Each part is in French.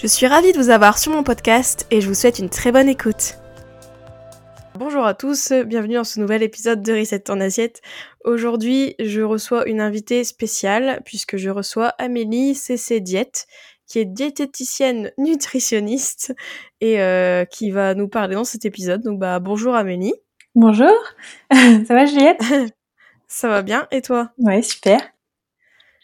Je suis ravie de vous avoir sur mon podcast et je vous souhaite une très bonne écoute. Bonjour à tous, bienvenue dans ce nouvel épisode de Reset en assiette. Aujourd'hui, je reçois une invitée spéciale puisque je reçois Amélie CC Diète qui est diététicienne nutritionniste et euh, qui va nous parler dans cet épisode. Donc bah bonjour Amélie. Bonjour, ça va Juliette? Ça va bien et toi? Ouais, super.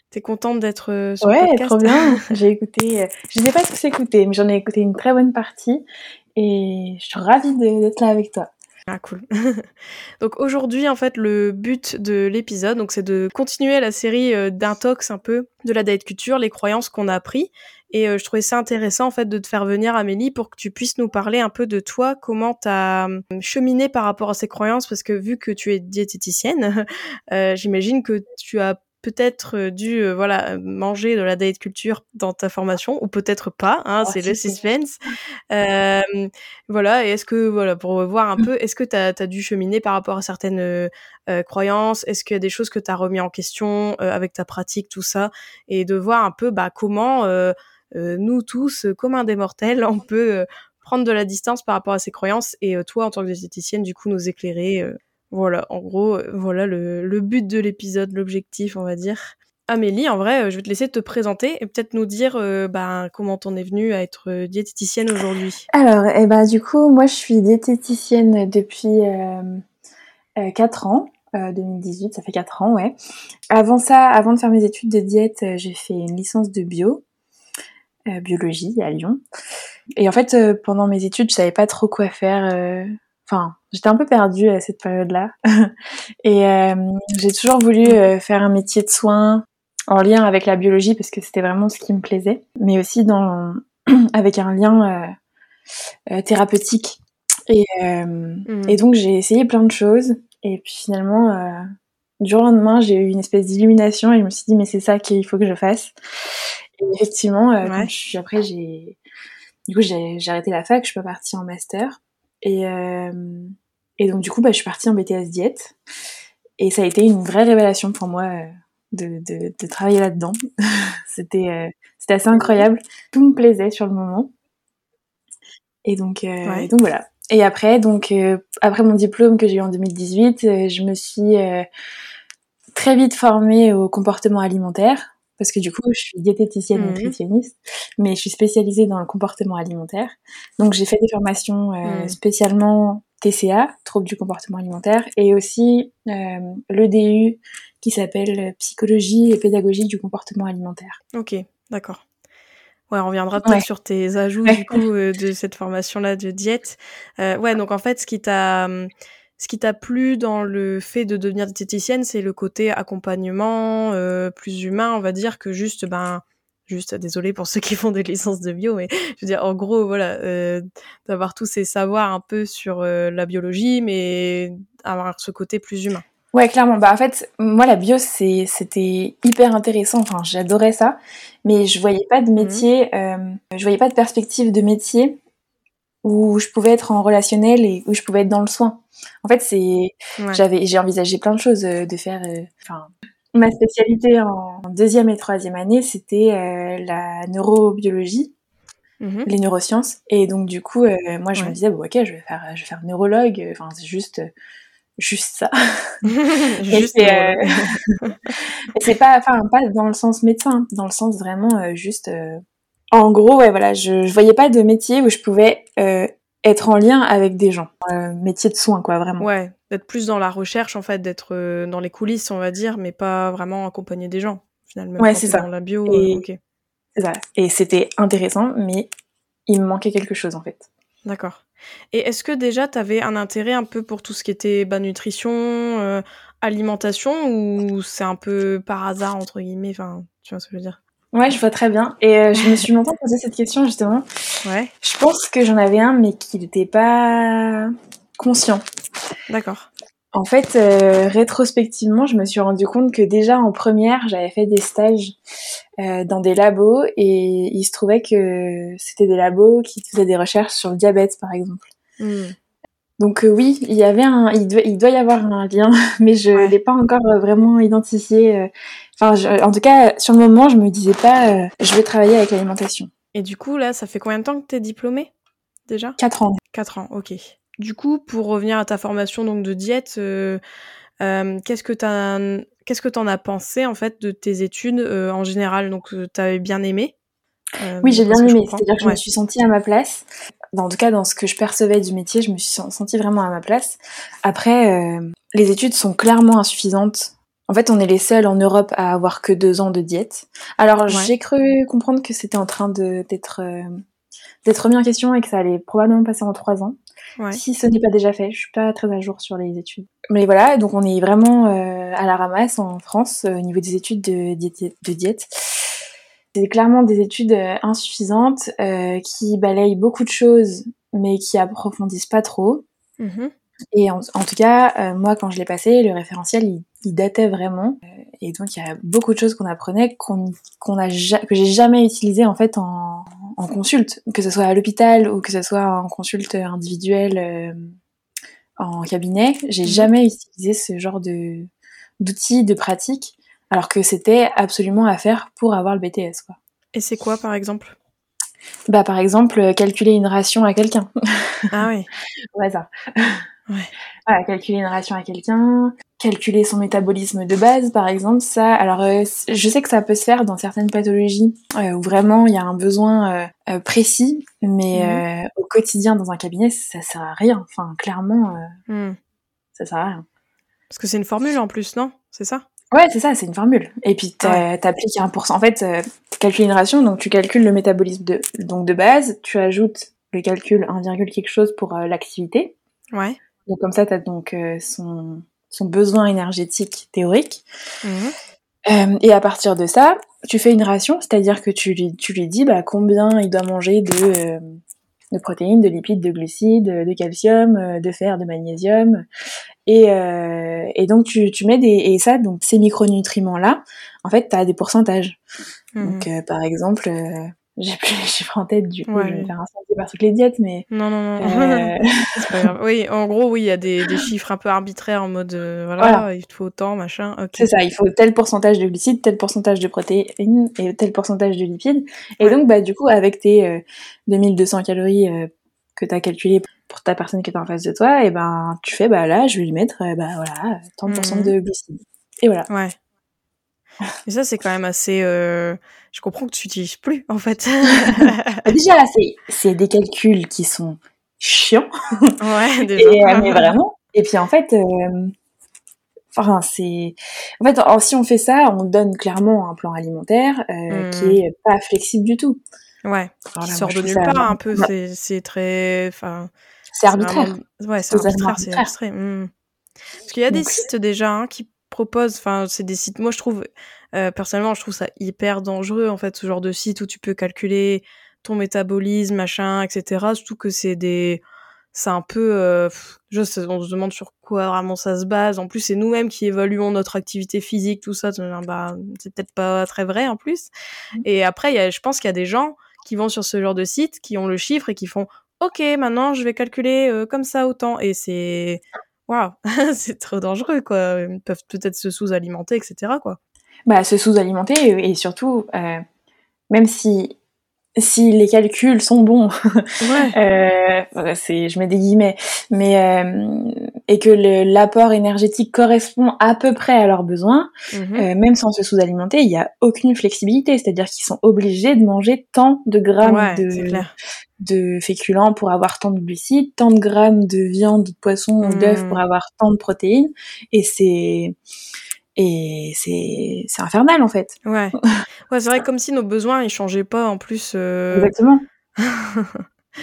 T'es contente d'être euh, sur ouais, le podcast? trop bien. J'ai écouté, euh, je sais pas tous écouté, mais j'en ai écouté une très bonne partie et je suis ravie d'être là avec toi. Ah cool. donc aujourd'hui en fait le but de l'épisode donc c'est de continuer la série euh, d'intox un peu de la diet culture, les croyances qu'on a appris et euh, je trouvais ça intéressant en fait de te faire venir Amélie pour que tu puisses nous parler un peu de toi, comment tu as hum, cheminé par rapport à ces croyances parce que vu que tu es diététicienne, euh, j'imagine que tu as peut-être euh, dû euh, voilà manger de la diet culture dans ta formation ou peut-être pas hein, oh, c'est le suspense. Euh, voilà et est-ce que voilà pour voir un peu est-ce que tu as, dû cheminer par rapport à certaines euh, croyances? Est-ce qu'il y a des choses que tu as remis en question avec ta pratique tout ça? Et de voir un peu bah comment nous tous communs des mortels on peut prendre de la distance par rapport à ces croyances et toi en tant que diététicienne du coup nous éclairer voilà, en gros, euh, voilà le, but de l'épisode, l'objectif, on va dire. Amélie, en vrai, euh, je vais te laisser te présenter et peut-être nous dire euh, bah, comment t'en es venue à être diététicienne aujourd'hui. Alors, eh ben, du coup, moi, je suis diététicienne depuis euh, 4 ans. 2018, ça fait 4 ans, ouais. Avant ça, avant de faire mes études de diète, j'ai fait une licence de bio, biologie à Lyon. Et en fait, pendant mes études, je savais pas trop quoi faire enfin, j'étais un peu perdue à cette période-là. et euh, j'ai toujours voulu euh, faire un métier de soins en lien avec la biologie parce que c'était vraiment ce qui me plaisait, mais aussi dans avec un lien euh, thérapeutique. Et, mmh. et donc j'ai essayé plein de choses et puis finalement du jour au lendemain j'ai eu une espèce d'illumination et je me suis dit mais c'est ça qu'il faut que je fasse. Et effectivement, après j'ai du coup j'ai arrêté la fac, je suis pas partie en master et, euh, et donc du coup, bah, je suis partie en BTS diète. Et ça a été une vraie révélation pour moi euh, de, de, de travailler là-dedans. c'était euh, c'était assez incroyable. Tout me plaisait sur le moment. Et donc, donc voilà. Et après, donc après mon diplôme que j'ai eu en 2018, je me suis très vite formée au comportement alimentaire parce que du coup, je suis diététicienne mmh. nutritionniste, mais je suis spécialisée dans le comportement alimentaire. Donc, j'ai fait des formations euh, mmh. spécialement TCA, troubles du comportement alimentaire, et aussi euh, l'EDU qui s'appelle psychologie et pédagogie du comportement alimentaire. Ok, d'accord. Ouais, on reviendra peut-être sur tes ajouts du coup euh, de cette formation-là de diète. Euh, ouais, donc en fait, ce qui t'a hum, ce qui t'a plu dans le fait de devenir diététicienne, c'est le côté accompagnement euh, plus humain, on va dire, que juste, ben, juste, désolé pour ceux qui font des licences de bio, mais je veux dire, en gros, voilà, euh, d'avoir tous ces savoirs un peu sur euh, la biologie, mais avoir ce côté plus humain. Ouais, clairement. Bah en fait, moi la bio c'est c'était hyper intéressant. Enfin, j'adorais ça, mais je voyais pas de mmh métier, euh, je voyais pas de perspective de métier où je pouvais être en relationnel et où je pouvais être dans le soin. En fait, c'est j'avais j'ai envisagé plein de choses euh, de faire. Euh, ma spécialité en deuxième et troisième année, c'était euh, la neurobiologie, mmh les neurosciences. Et donc du coup, moi, je me disais bon, ok, je vais faire je vais faire neurologue. Enfin, c'est juste juste ça. juste et c'est pas enfin pas dans le sens médecin, dans le sens vraiment juste en gros, ouais, voilà, je, je voyais pas de métier où je pouvais euh, être en lien avec des gens. Euh, métier de soins, quoi, vraiment. Ouais, d'être plus dans la recherche, en fait, d'être euh, dans les coulisses, on va dire, mais pas vraiment accompagner des gens, finalement. Ouais, c'est ça. Dans la bio, et... ok. Ça. Et c'était intéressant, mais il me manquait quelque chose, en fait. D'accord. Et est-ce que déjà, tu avais un intérêt un peu pour tout ce qui était bah, nutrition, alimentation, ou c'est un peu par hasard, entre guillemets, enfin, tu vois ce que je veux dire? Ouais, je vois très bien. Et euh, je me suis longtemps posé cette question justement. Ouais. Je pense que j'en avais un, mais qui n'était pas conscient. D'accord. En fait, euh, rétrospectivement, je me suis rendu compte que déjà en première, j'avais fait des stages euh, dans des labos et il se trouvait que c'était des labos qui faisaient des recherches sur le diabète, par exemple. Hmm. Donc euh, oui, il y avait un, il doit, il doit y avoir un lien, mais je Ouais. l'ai pas encore vraiment identifié. Enfin, je- en tout cas, sur le moment, je me disais pas, euh, je vais travailler avec l'alimentation. Et du coup, là, ça fait combien de temps que t'es diplômée déjà? Quatre ans. 4 ans, ok. Du coup, pour revenir à ta formation donc de diète, euh, euh, qu'est-ce que t'as, qu'est-ce que t'en as pensé en fait de tes études euh, en général? Donc, t'avais bien aimé? Oui, j'ai bien aimé. C'est-à-dire que je Ouais. me suis sentie à ma place. En tout cas, dans ce que je percevais du métier, je me suis sen- sentie vraiment à ma place. Après, les études sont clairement insuffisantes. En fait, on est les seuls en Europe à avoir que deux ans de diète. Alors, Ouais. j'ai cru comprendre que c'était en train d'être euh, d'être remis en question et que ça allait probablement passer en trois ans. Ouais. Si ce n'est pas déjà fait, je suis pas très à jour sur les études. Mais voilà, donc on est vraiment euh, à la ramasse en France euh, au niveau des études de diète. De diète. C'est clairement des études insuffisantes qui balayent beaucoup de choses, mais qui approfondissent pas trop. Mhm. Et en, en tout cas, euh, moi, quand je l'ai passé, le référentiel, il, il datait vraiment. Euh, et donc, il y a beaucoup de choses qu'on apprenait qu'on qu'on a ja- que j'ai jamais utilisées en fait en, en consulte, que ce soit à l'hôpital ou que ce soit en consulte individuelle euh, en cabinet. J'ai Mhm. jamais utilisé ce genre de d'outils, de pratiques, alors que c'était absolument à faire pour avoir le BTS, quoi. Et c'est quoi par exemple? Bah, par exemple, euh, calculer une ration à quelqu'un. Ah oui. Ouais, ça. Ouais. Voilà, calculer une ration à quelqu'un, calculer son métabolisme de base, par exemple, ça. Alors, euh, je sais que ça peut se faire dans certaines pathologies euh, où vraiment il y a un besoin euh, précis, mais Mhm. au quotidien dans un cabinet, ça sert à rien. Enfin, clairement, Hmm. ça sert à rien. Parce que c'est une formule en plus, non? C'est ça? Ouais, c'est ça, c'est une formule. Et puis t'a- t'appliques un pourcent. En fait, euh, tu calcules une ration, donc tu calcules le métabolisme de donc de base, tu ajoutes le calcul 1, quelque chose pour euh, l'activité. Ouais. Donc comme ça, tu as donc euh, son, son besoin énergétique théorique. Mhm. Euh, et à partir de ça, tu fais une ration, c'est-à-dire que tu lui, tu lui dis bah, combien il doit manger de, de protéines, de lipides, de glucides, de calcium, de fer, de magnésium. Et, euh, et donc tu, tu mets des... Et ça, donc ces micronutriments-là, en fait, tu as des pourcentages. Mhm. Donc euh, par exemple, euh, j'ai plus les chiffres en tête, du coup, Ouais, je vais faire incendier par toutes les diètes, mais... Non, non, non. euh, pas grave. Oui, en gros, oui, il y a des, des chiffres un peu arbitraires en mode, euh, voilà, Voilà. il te faut autant, machin. Ok. C'est ça, il faut tel pourcentage de glucides, tel pourcentage de protéines et tel pourcentage de lipides. Et Ouais. donc, bah, du coup, avec tes euh, 2200 calories euh, que tu as calculées pour ta personne qui est en face de toi, et ben, tu fais, bah là, je vais lui mettre, euh, bah voilà, 30% Mhm. de glucides. Et voilà. Ouais. Et ça, c'est quand même assez. euh, Je comprends que tu n'utilises plus, en fait. Et déjà, c'est, des calculs qui sont chiants, ouais, déjà. et, euh, mais vraiment. Et puis, en fait, euh, enfin, c'est, en fait, si on fait ça, on donne clairement un plan alimentaire euh, Mhm. qui est pas flexible du tout. Ouais. Voilà, moi, sort de nulle ça- part, un peu. Ouais. C'est très. Enfin. C'est arbitraire. vraiment- Ouais, c'est arbitraire, c'est arbitraire. abstrait. hmm. Parce qu'il y a des sites déjà hein, qui proposent, enfin, c'est des sites, moi je trouve, euh, personnellement, je trouve ça hyper dangereux, en fait, ce genre de site où tu peux calculer ton métabolisme, machin, etc. Surtout que c'est des. C'est un peu. euh, pff, je sais, on se demande sur quoi vraiment ça se base. En plus, c'est nous-mêmes qui évaluons notre activité physique, tout ça. Bah, c'est peut-être pas très vrai en plus. Et après, y a, je pense qu'il y a des gens qui vont sur ce genre de site, qui ont le chiffre et qui font Ok, maintenant je vais calculer euh, comme ça autant. Et c'est. Waouh, c'est trop dangereux, quoi. Ils peuvent peut-être se sous-alimenter, etc., quoi. bah, se sous-alimenter et, surtout, euh, même si si les calculs sont bons, Ouais. euh, c'est, je mets des guillemets, mais euh, et que l'apport énergétique correspond à peu près à leurs besoins, Mhm. euh, même sans se sous-alimenter, il n'y a aucune flexibilité, c'est-à-dire qu'ils sont obligés de manger tant de grammes ouais, de, féculents pour avoir tant de glucides, tant de grammes de viande, de poisson ou d'œufs Mm. pour avoir tant de protéines, et c'est et c'est c'est infernal en fait. Ouais. Ouais, c'est vrai, comme si nos besoins, ils changeaient pas, en plus. euh, Exactement.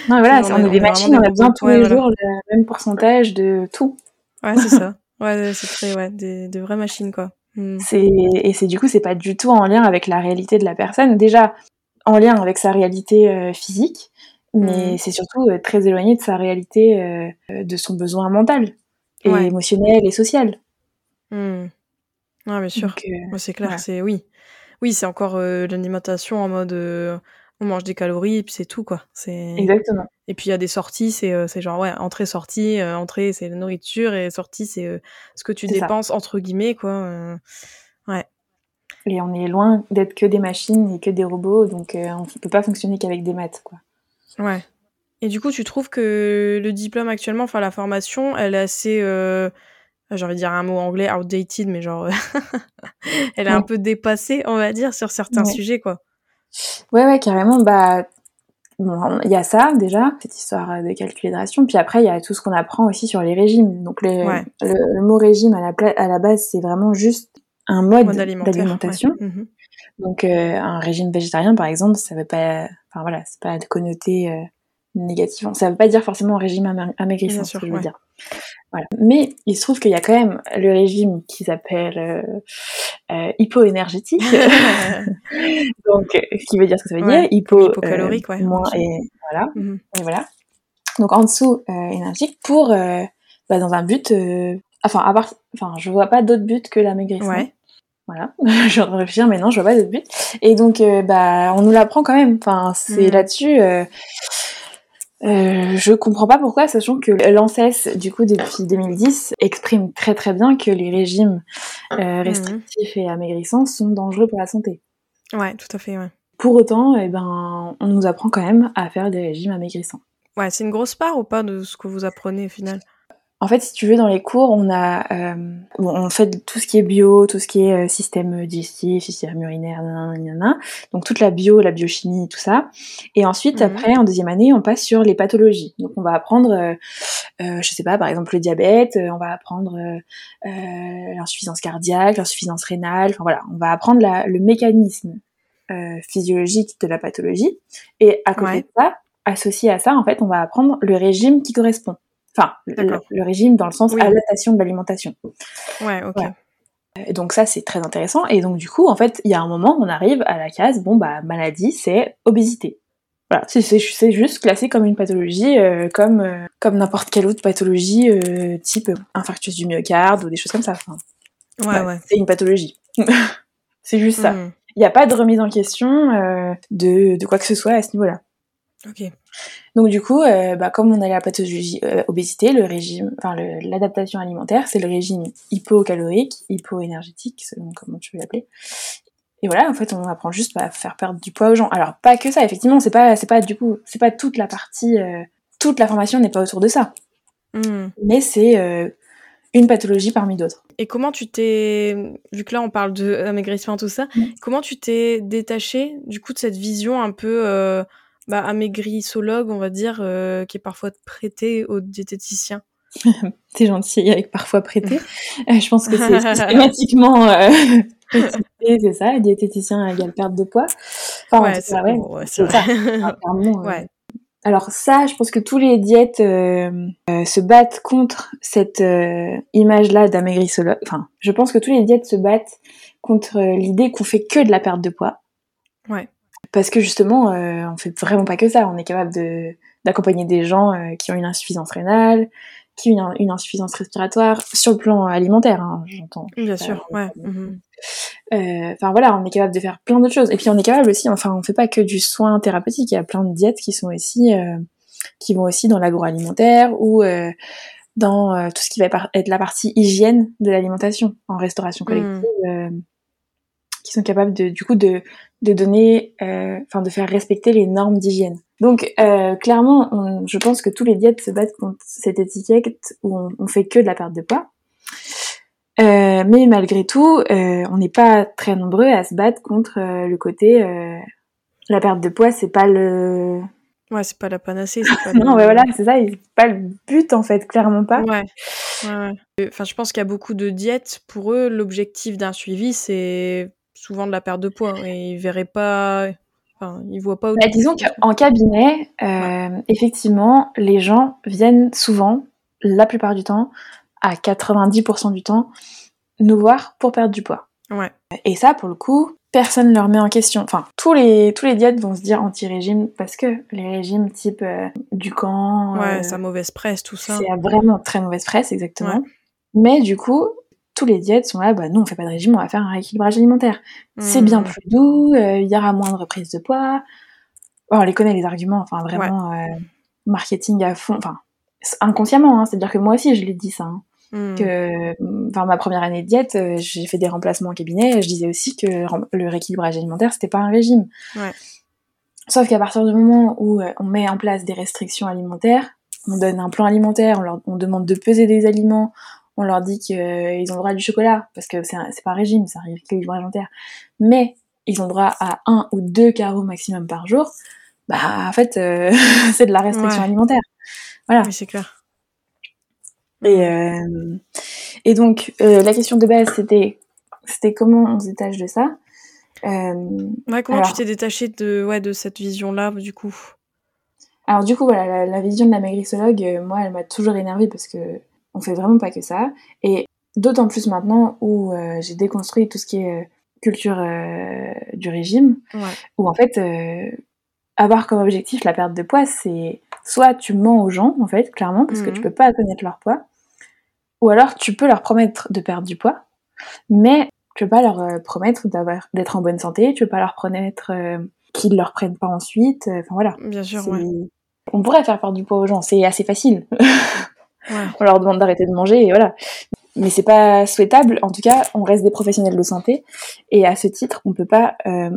Non, voilà, On c'est- est- des machines, on a besoin tous Ouais, les voilà. jours le même pourcentage de tout. Ouais, c'est ça. Ouais, c'est très, ouais, des, des vraies machines, quoi. Mm. Et c'est du coup, c'est pas du tout en lien avec la réalité de la personne. Déjà, en lien avec sa réalité euh, physique, mais mm. c'est surtout euh, très éloigné de sa réalité, de son besoin mental, et émotionnel et social. Mm. Bien sûr. c'est clair, c'est oui. Oui, c'est encore l'alimentation en mode on mange des calories et puis c'est tout quoi. C'est exactement. Et puis il y a des sorties, c'est euh, c'est genre ouais entrée sortie, euh, entrée c'est la nourriture et sortie c'est euh, ce que tu dépenses entre guillemets quoi. ouais. Et on est loin d'être que des machines et que des robots, donc on ne peut pas fonctionner qu'avec des maths quoi. Ouais. Et du coup, tu trouves que le diplôme actuellement, enfin la formation, elle est assez j'ai envie de dire un mot anglais outdated, mais genre elle est un peu dépassée, on va dire, sur certains sujets quoi. Ouais, ouais, carrément. Bah, il y a ça déjà, cette histoire de calculation. Puis après, il y a tout ce qu'on apprend aussi sur les régimes. Donc le, mot régime à la, à la base, c'est vraiment juste un mode, d'alimentation. Mhm. Donc euh, un régime végétarien, par exemple, ça veut pas, enfin voilà, c'est pas de connoter euh, négatif. Ça veut pas dire forcément un régime amaigrissant, ce que je veux dire. Voilà. Mais il se trouve qu'il y a quand même le régime qui s'appelle euh, euh hypoénergétique, donc ce qui veut dire ce que ça veut dire, hypo, hypocalorique, ouais. moins et voilà, mhm. et voilà. Donc en dessous euh, énergique pour euh, bah, dans un but, enfin à part, enfin je vois pas d'autre but que l'amaigrissement. Ouais. Voilà, je réfléchir, mais non, je vois pas d'autre but. Et donc, bah, on nous l'apprend quand même. Enfin, c'est mhm. là-dessus. Euh, je comprends pas pourquoi, sachant que l'ANSES, du coup, depuis 2010, exprime très très bien que les régimes euh, mhm. restrictifs et amaigrissants sont dangereux pour la santé. Ouais, tout à fait, ouais. Pour autant, eh ben, on nous apprend quand même à faire des régimes amaigrissants. Ouais, c'est une grosse part ou pas de ce que vous apprenez au final? En fait, si tu veux, dans les cours, on a, euh, bon, on fait tout ce qui est bio, tout ce qui est euh, système digestif, système urinaire, nanana, donc toute la bio, la biochimie, tout ça. Et ensuite, mhm. après, en deuxième année, on passe sur les pathologies. Donc, on va apprendre, euh, euh je sais pas, par exemple le diabète, on va apprendre l'insuffisance cardiaque, l'insuffisance rénale. Enfin voilà, on va apprendre la, le mécanisme physiologique de la pathologie. Et à côté de ça, associé à ça, en fait, on va apprendre le régime qui correspond. Enfin, le, régime dans le sens adaptation de l'alimentation. Ouais, ok. Et donc ça, c'est très intéressant. Et donc du coup, en fait, il y a un moment, on arrive à la case, bon, bah, maladie, c'est obésité. Voilà, c'est juste classé comme une pathologie, euh, comme, euh, comme n'importe quelle autre pathologie, euh, type infarctus du myocarde ou des choses comme ça. Enfin, ouais, ouais. C'est une pathologie. c'est juste ça. Hmm. Il n'y a pas de remise en question de, de quoi que ce soit à ce niveau-là. Ok. Donc du coup, euh, bah, comme on a la pathologie euh, obésité, le régime, enfin l'adaptation alimentaire, c'est le régime hypocalorique, hypoénergétique, selon comment tu veux l'appeler. Et voilà, en fait, on apprend juste à faire perdre du poids aux gens. Alors pas que ça, effectivement, c'est pas, c'est pas du coup, c'est pas toute la partie, euh, toute la formation n'est pas autour de ça. Hmm. Mais c'est une pathologie parmi d'autres. Et comment tu t'es, vu que là on parle de amaigrissement tout ça, hmm. comment tu t'es détaché du coup de cette vision un peu bah, amaigrissologue, on va dire, euh, qui est parfois prêté aux diététiciens. T'es gentil avec parfois prêté. Euh, je pense que c'est systématiquement euh, c'est ça, diététicien égale perte de poids. Enfin, ouais, c'est ouais, ouais, ça. Alors ça, je pense que tous les diètes se battent contre cette image-là d'amaigrissologue. Enfin, je pense que tous les diètes se battent contre l'idée qu'on fait que de la perte de poids. Ouais parce que justement, euh, on fait vraiment pas que ça. On est capable de d'accompagner des gens euh, qui ont une insuffisance rénale, qui ont une, insuffisance respiratoire sur le plan alimentaire, hein, j'entends. Bien sûr, ouais. Mhm. Euh, enfin voilà, on est capable de faire plein d'autres choses. Et puis on est capable aussi, enfin on fait pas que du soin thérapeutique. Il y a plein de diètes qui sont aussi, euh, qui vont aussi dans l'agroalimentaire ou dans tout ce qui va être la partie hygiène de l'alimentation en restauration collective. Mhm qui sont capables de, du coup, de, de donner, euh, enfin, de faire respecter les normes d'hygiène. Donc, euh, clairement, je pense que tous les diètes se battent contre cette étiquette où on, on fait que de la perte de poids. Euh, mais malgré tout, on n'est pas très nombreux à se battre contre le côté la perte de poids, c'est pas le. Ouais, c'est pas la panacée. Pas non, mais voilà, c'est ça, c'est pas le but en fait, clairement pas. Ouais. ouais. Enfin, je pense qu'il y a beaucoup de diètes. Pour eux, l'objectif d'un suivi, c'est souvent de la perte de poids et ils verraient pas enfin, ils voient pas bah, disons qu'en cabinet euh, effectivement les gens viennent souvent la plupart du temps à 90% du temps nous voir pour perdre du poids. Ouais. Et ça, pour le coup, personne ne leur met en question. Enfin, tous les, tous les diètes vont se dire anti-régime parce que les régimes type euh, du camp. Ouais, euh, ça mauvaise presse, tout ça. c'est vraiment très mauvaise presse, exactement. Ouais. Mais du coup, tous les diètes sont là, bah nous on fait pas de régime, on va faire un rééquilibrage alimentaire. C'est bien plus doux, euh, il y aura moins de reprise de poids. On les connaît les arguments, enfin vraiment euh, marketing à fond, enfin inconsciemment, hein, c'est-à-dire que moi aussi je l'ai dit ça. hein, que, enfin ma première année de diète, euh, j'ai fait des remplacements en cabinet, je disais aussi que le rééquilibrage alimentaire c'était pas un régime. Ouais. Sauf qu'à partir du moment où on met en place des restrictions alimentaires, on donne un plan alimentaire, on leur on demande de peser des aliments, on leur dit qu'ils ont le droit à du chocolat, parce que c'est un- c'est pas un régime, c'est un rééquilibrage alimentaire, mais ils ont droit à un ou deux carreaux maximum par jour, bah en fait euh, c'est de la restriction Ouais. alimentaire. Voilà. Oui, c'est clair. Et, euh, et donc euh, la question de base c'était c'était comment on se détache de ça? Euh, Ouais, comment Alors- tu t'es détaché de, ouais, de cette vision-là, du coup? Alors du coup, voilà, la, la vision de la maigrissologue, euh, moi, elle m'a toujours énervée parce que on fait vraiment pas que ça. Et d'autant plus maintenant où euh, j'ai déconstruit tout ce qui est euh, culture euh, du régime, Ouais. où en fait, avoir comme objectif la perte de poids, c'est soit tu mens aux gens, en fait, clairement, parce que Mhm. tu peux pas connaître leur poids, ou alors tu peux leur promettre de perdre du poids, mais tu peux pas leur promettre d'avoir d'être en bonne santé, tu peux pas leur promettre qu'ils leur prennent pas ensuite, enfin voilà. Bien sûr, ouais. On pourrait faire perdre du poids aux gens, c'est assez facile. Ouais. on leur demande d'arrêter de manger et voilà. Mais c'est pas souhaitable. En tout cas, on reste des professionnels de santé et à ce titre, on peut pas euh,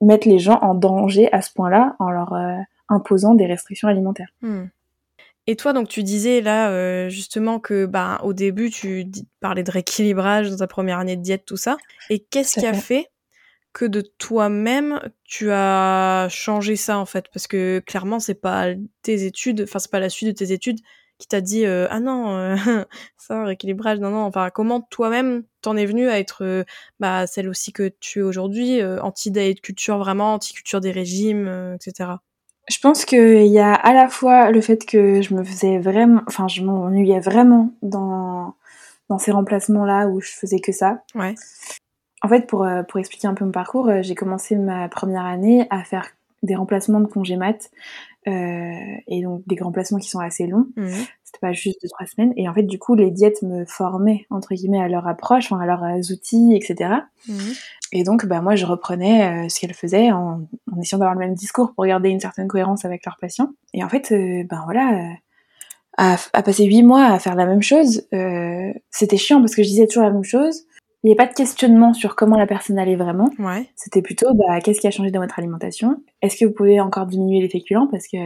mettre les gens en danger à ce point-là en leur euh, imposant des restrictions alimentaires. Hmm. Et toi, donc, tu disais là, euh, justement, que bah, au début, tu parlais de rééquilibrage dans ta première année de diète, tout ça. Et qu'est-ce qui a fait. fait que de toi-même, tu as changé ça, en fait? Parce que clairement, c'est pas tes études, enfin, c'est pas la suite de tes études qui t'a dit euh, ah non euh, ça rééquilibrage non non enfin comment toi-même t'en es venu à être euh, bah celle aussi que tu es aujourd'hui anti diet culture vraiment anti culture des régimes etc Je pense qu'il y a à la fois le fait que je me faisais vraiment, enfin, je m'ennuyais vraiment dans dans ces remplacements-là où je faisais que ça. ouais. En fait, pour, pour expliquer un peu mon parcours, j'ai commencé ma première année à faire des remplacements de congé mat, euh, et donc des remplacements qui sont assez longs. Mhm. C'était pas juste deux trois semaines. Et en fait, du coup, les diètes me formaient entre guillemets à leur approche, enfin, à leurs euh, outils, etc. Mhm. Et donc, bah moi, je reprenais euh, ce qu'elles faisaient en, en essayant d'avoir le même discours pour garder une certaine cohérence avec leurs patients. Et en fait, euh, ben voilà. à, à passer huit mois à faire la même chose, euh, c'était chiant parce que je disais toujours la même chose. Il n'y avait pas de questionnement sur comment la personne allait vraiment. ouais C'était plutôt, bah, qu'est-ce qui a changé dans votre alimentation? Est-ce que vous pouvez encore diminuer les féculents parce que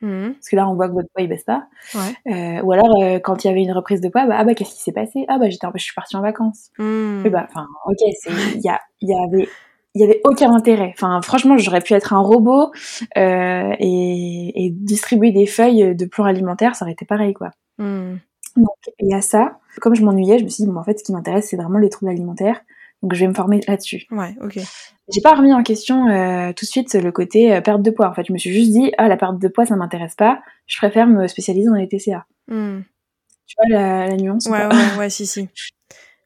Mhm. parce que là, on voit que votre poids il baisse pas. ouais Euh, ou alors, euh, quand il y avait une reprise de poids, bah, ah bah qu'est-ce qui s'est passé? Ah bah j'étais, je suis partie en vacances. Bah, enfin, ok, il y a, y avait, il y avait aucun intérêt. Enfin, franchement, j'aurais pu être un robot euh, et, et distribuer des feuilles de plans alimentaires, ça aurait été pareil, quoi. Mhm. Donc, il y a ça. Comme je m'ennuyais, je me suis dit, bon, en fait, ce qui m'intéresse, c'est vraiment les troubles alimentaires. Donc, je vais me former là-dessus. ouais ok J'ai pas remis en question euh, tout de suite le côté euh, perte de poids. En fait, je me suis juste dit, ah, la perte de poids, ça m'intéresse pas. Je préfère me spécialiser dans les TCA. Mhm. Tu vois la, la nuance ou ouais ouais ouais si si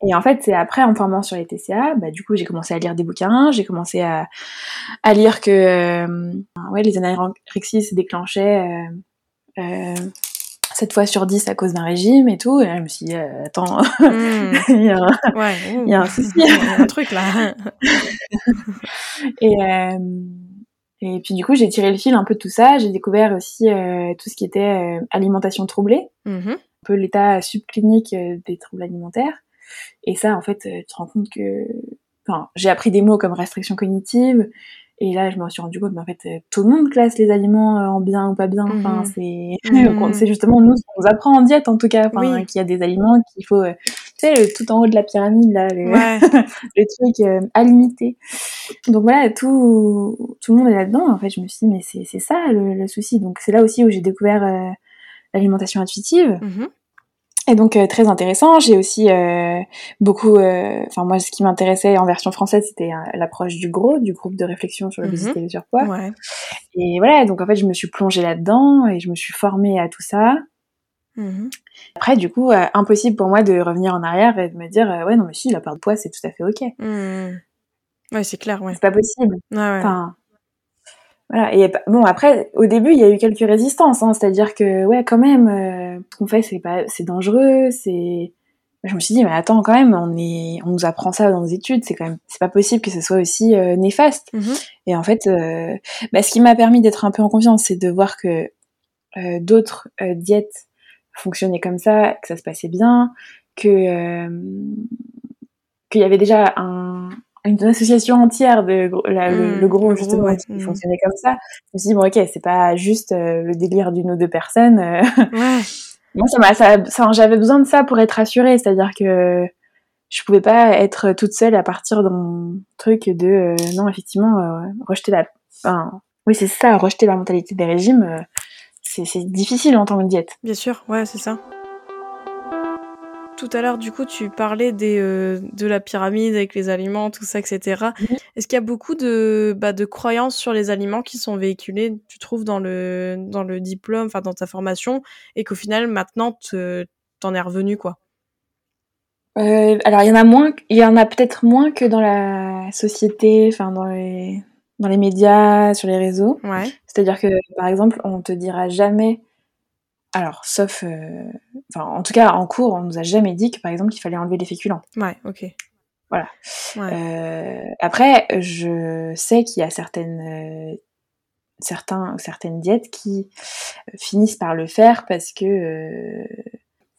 Et en fait, c'est après, en formant sur les TCA, bah, du coup, j'ai commencé à lire des bouquins, j'ai commencé à, à lire que euh, ouais, les anorexie se déclenchaient euh, 7 fois sur 10 à cause d'un régime et tout. Et là, je me suis dit, euh, attends, il y a un- ouais il y a un souci. il y a un truc là Et, euh, et puis, du coup, j'ai tiré le fil un peu de tout ça. J'ai découvert aussi euh, tout ce qui était euh, alimentation troublée, Mhm. un peu l'état subclinique des troubles alimentaires. Et ça, en fait, tu te rends compte que... Enfin, j'ai appris des mots comme restriction cognitive, et là, je me suis rendu compte, mais en fait, euh, tout le monde classe les aliments euh, en bien ou pas bien. Enfin, Mhm. c'est Mhm. c'est justement nous, ce qu'on nous apprend en diète, en tout cas, enfin, Oui. qu'il y a des aliments qu'il faut... euh, tu sais, le- tout en haut de la pyramide, là, le, ouais le truc euh, à limiter. Donc voilà, tout, tout le monde est là-dedans. En fait, je me suis dit, mais c'est ça le, le souci. Donc c'est là aussi où j'ai découvert euh, l'alimentation intuitive. Mhm. Et donc euh, très intéressant. J'ai aussi euh, beaucoup, euh, enfin moi, ce qui m'intéressait en version française, c'était euh, l'approche du GROS, du groupe de réflexion sur l'obésité et le surpoids. ouais Et voilà, donc en fait, je me suis plongée là-dedans et je me suis formée à tout ça. Mmh Après, du coup, impossible pour moi de revenir en arrière et de me dire, ouais, non, mais si, la part de poids, c'est tout à fait ok. Mmh. Ouais, c'est clair, ouais. C'est pas possible. Ouais, ouais. Enfin, voilà. Et bon, après, au début, il y a eu quelques résistances, hein, c'est-à-dire que, ouais, quand même, euh, ce qu'on fait, c'est pas, c'est dangereux, c'est. Je me suis dit, mais attends, quand même, on est, on nous apprend ça dans nos études, c'est quand même, c'est pas possible que ce soit aussi euh, néfaste. Mhm. Et en fait, euh, bah, ce qui m'a permis d'être un peu en confiance, c'est de voir que euh, d'autres euh, diètes fonctionnaient comme ça, que ça se passait bien, que euh, qu'il y avait déjà un, une association entière de la- le, Mm, le gros justement ouais. qui fonctionnait comme ça. Je me suis dit bon ok, c'est pas juste euh, le délire d'une ou deux personnes. euh. Ouais. Moi ça m'a ça, ça- j'avais besoin de ça pour être rassurée, c'est-à-dire que je pouvais pas être toute seule à partir de mon truc de euh, non effectivement rejeter la enfin, oui c'est ça rejeter la mentalité des régimes c'est c'est difficile en tant que diète. Bien sûr, ouais, c'est ça. Tout à l'heure, du coup, tu parlais des, euh, de la pyramide avec les aliments, tout ça, etc. Mhm. Est-ce qu'il y a beaucoup de, bah, de croyances sur les aliments qui sont véhiculées, tu trouves, dans le, dans le diplôme, enfin, dans ta formation, et qu'au final, maintenant, te- t'en es revenu, quoi? Euh, alors il y en a moins, il y en a peut-être moins que dans la société, enfin dans les dans les médias, sur les réseaux. Ouais. C'est-à-dire que par exemple, on te dira jamais, alors sauf, euh, enfin en tout cas en cours, on nous a jamais dit que par exemple il fallait enlever les féculents. Ouais, ok. Voilà. Ouais. Euh, après, je sais qu'il y a certaines euh, certains certaines diètes qui euh, finissent par le faire parce que euh,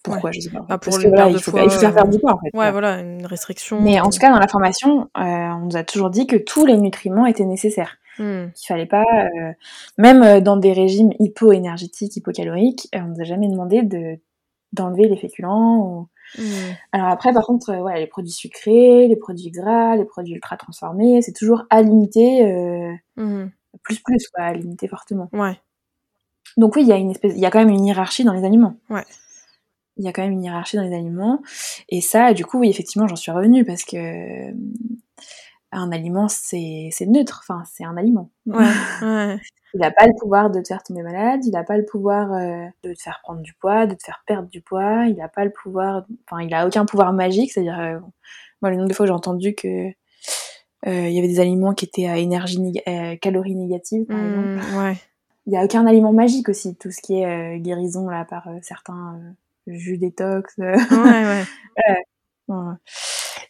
pourquoi je sais pas. Bah, pour parce que voilà, il faut, il faut faire euh, du poids en fait. Ouais, Voilà. voilà, une restriction. Mais en tout cas, dans la formation, euh, on nous a toujours dit que tous les nutriments étaient nécessaires. Hmm. Qu'il fallait pas, euh, même euh, dans des régimes hypo-énergétiques, hypocaloriques, euh, on nous a jamais demandé de d'enlever les féculents. Ou... Hmm. Alors après, par contre, euh, ouais, les produits sucrés, les produits gras, les produits ultra transformés, c'est toujours à limiter, euh, Mhm. plus plus, quoi, à limiter fortement. Ouais. Donc oui, il y a une espèce, il y a quand même une hiérarchie dans les aliments. Ouais. Il y a quand même une hiérarchie dans les aliments. Et ça, du coup, oui, effectivement, j'en suis revenue parce que un aliment, c'est neutre. Enfin, c'est un aliment. Ouais. ouais. Il n'a pas le pouvoir de te faire tomber malade. Il n'a pas le pouvoir euh, de te faire prendre du poids, de te faire perdre du poids. Il n'a pas le pouvoir. Enfin, il a aucun pouvoir magique. C'est-à-dire, euh, moi, le nombre de fois j'ai entendu que euh, y avait des aliments qui étaient à énergie, néga- calories négatives, par exemple. Hmm, ouais. Il n'y a aucun aliment magique aussi, tout ce qui est guérison là par certains jus détox. Ouais, ouais. ouais.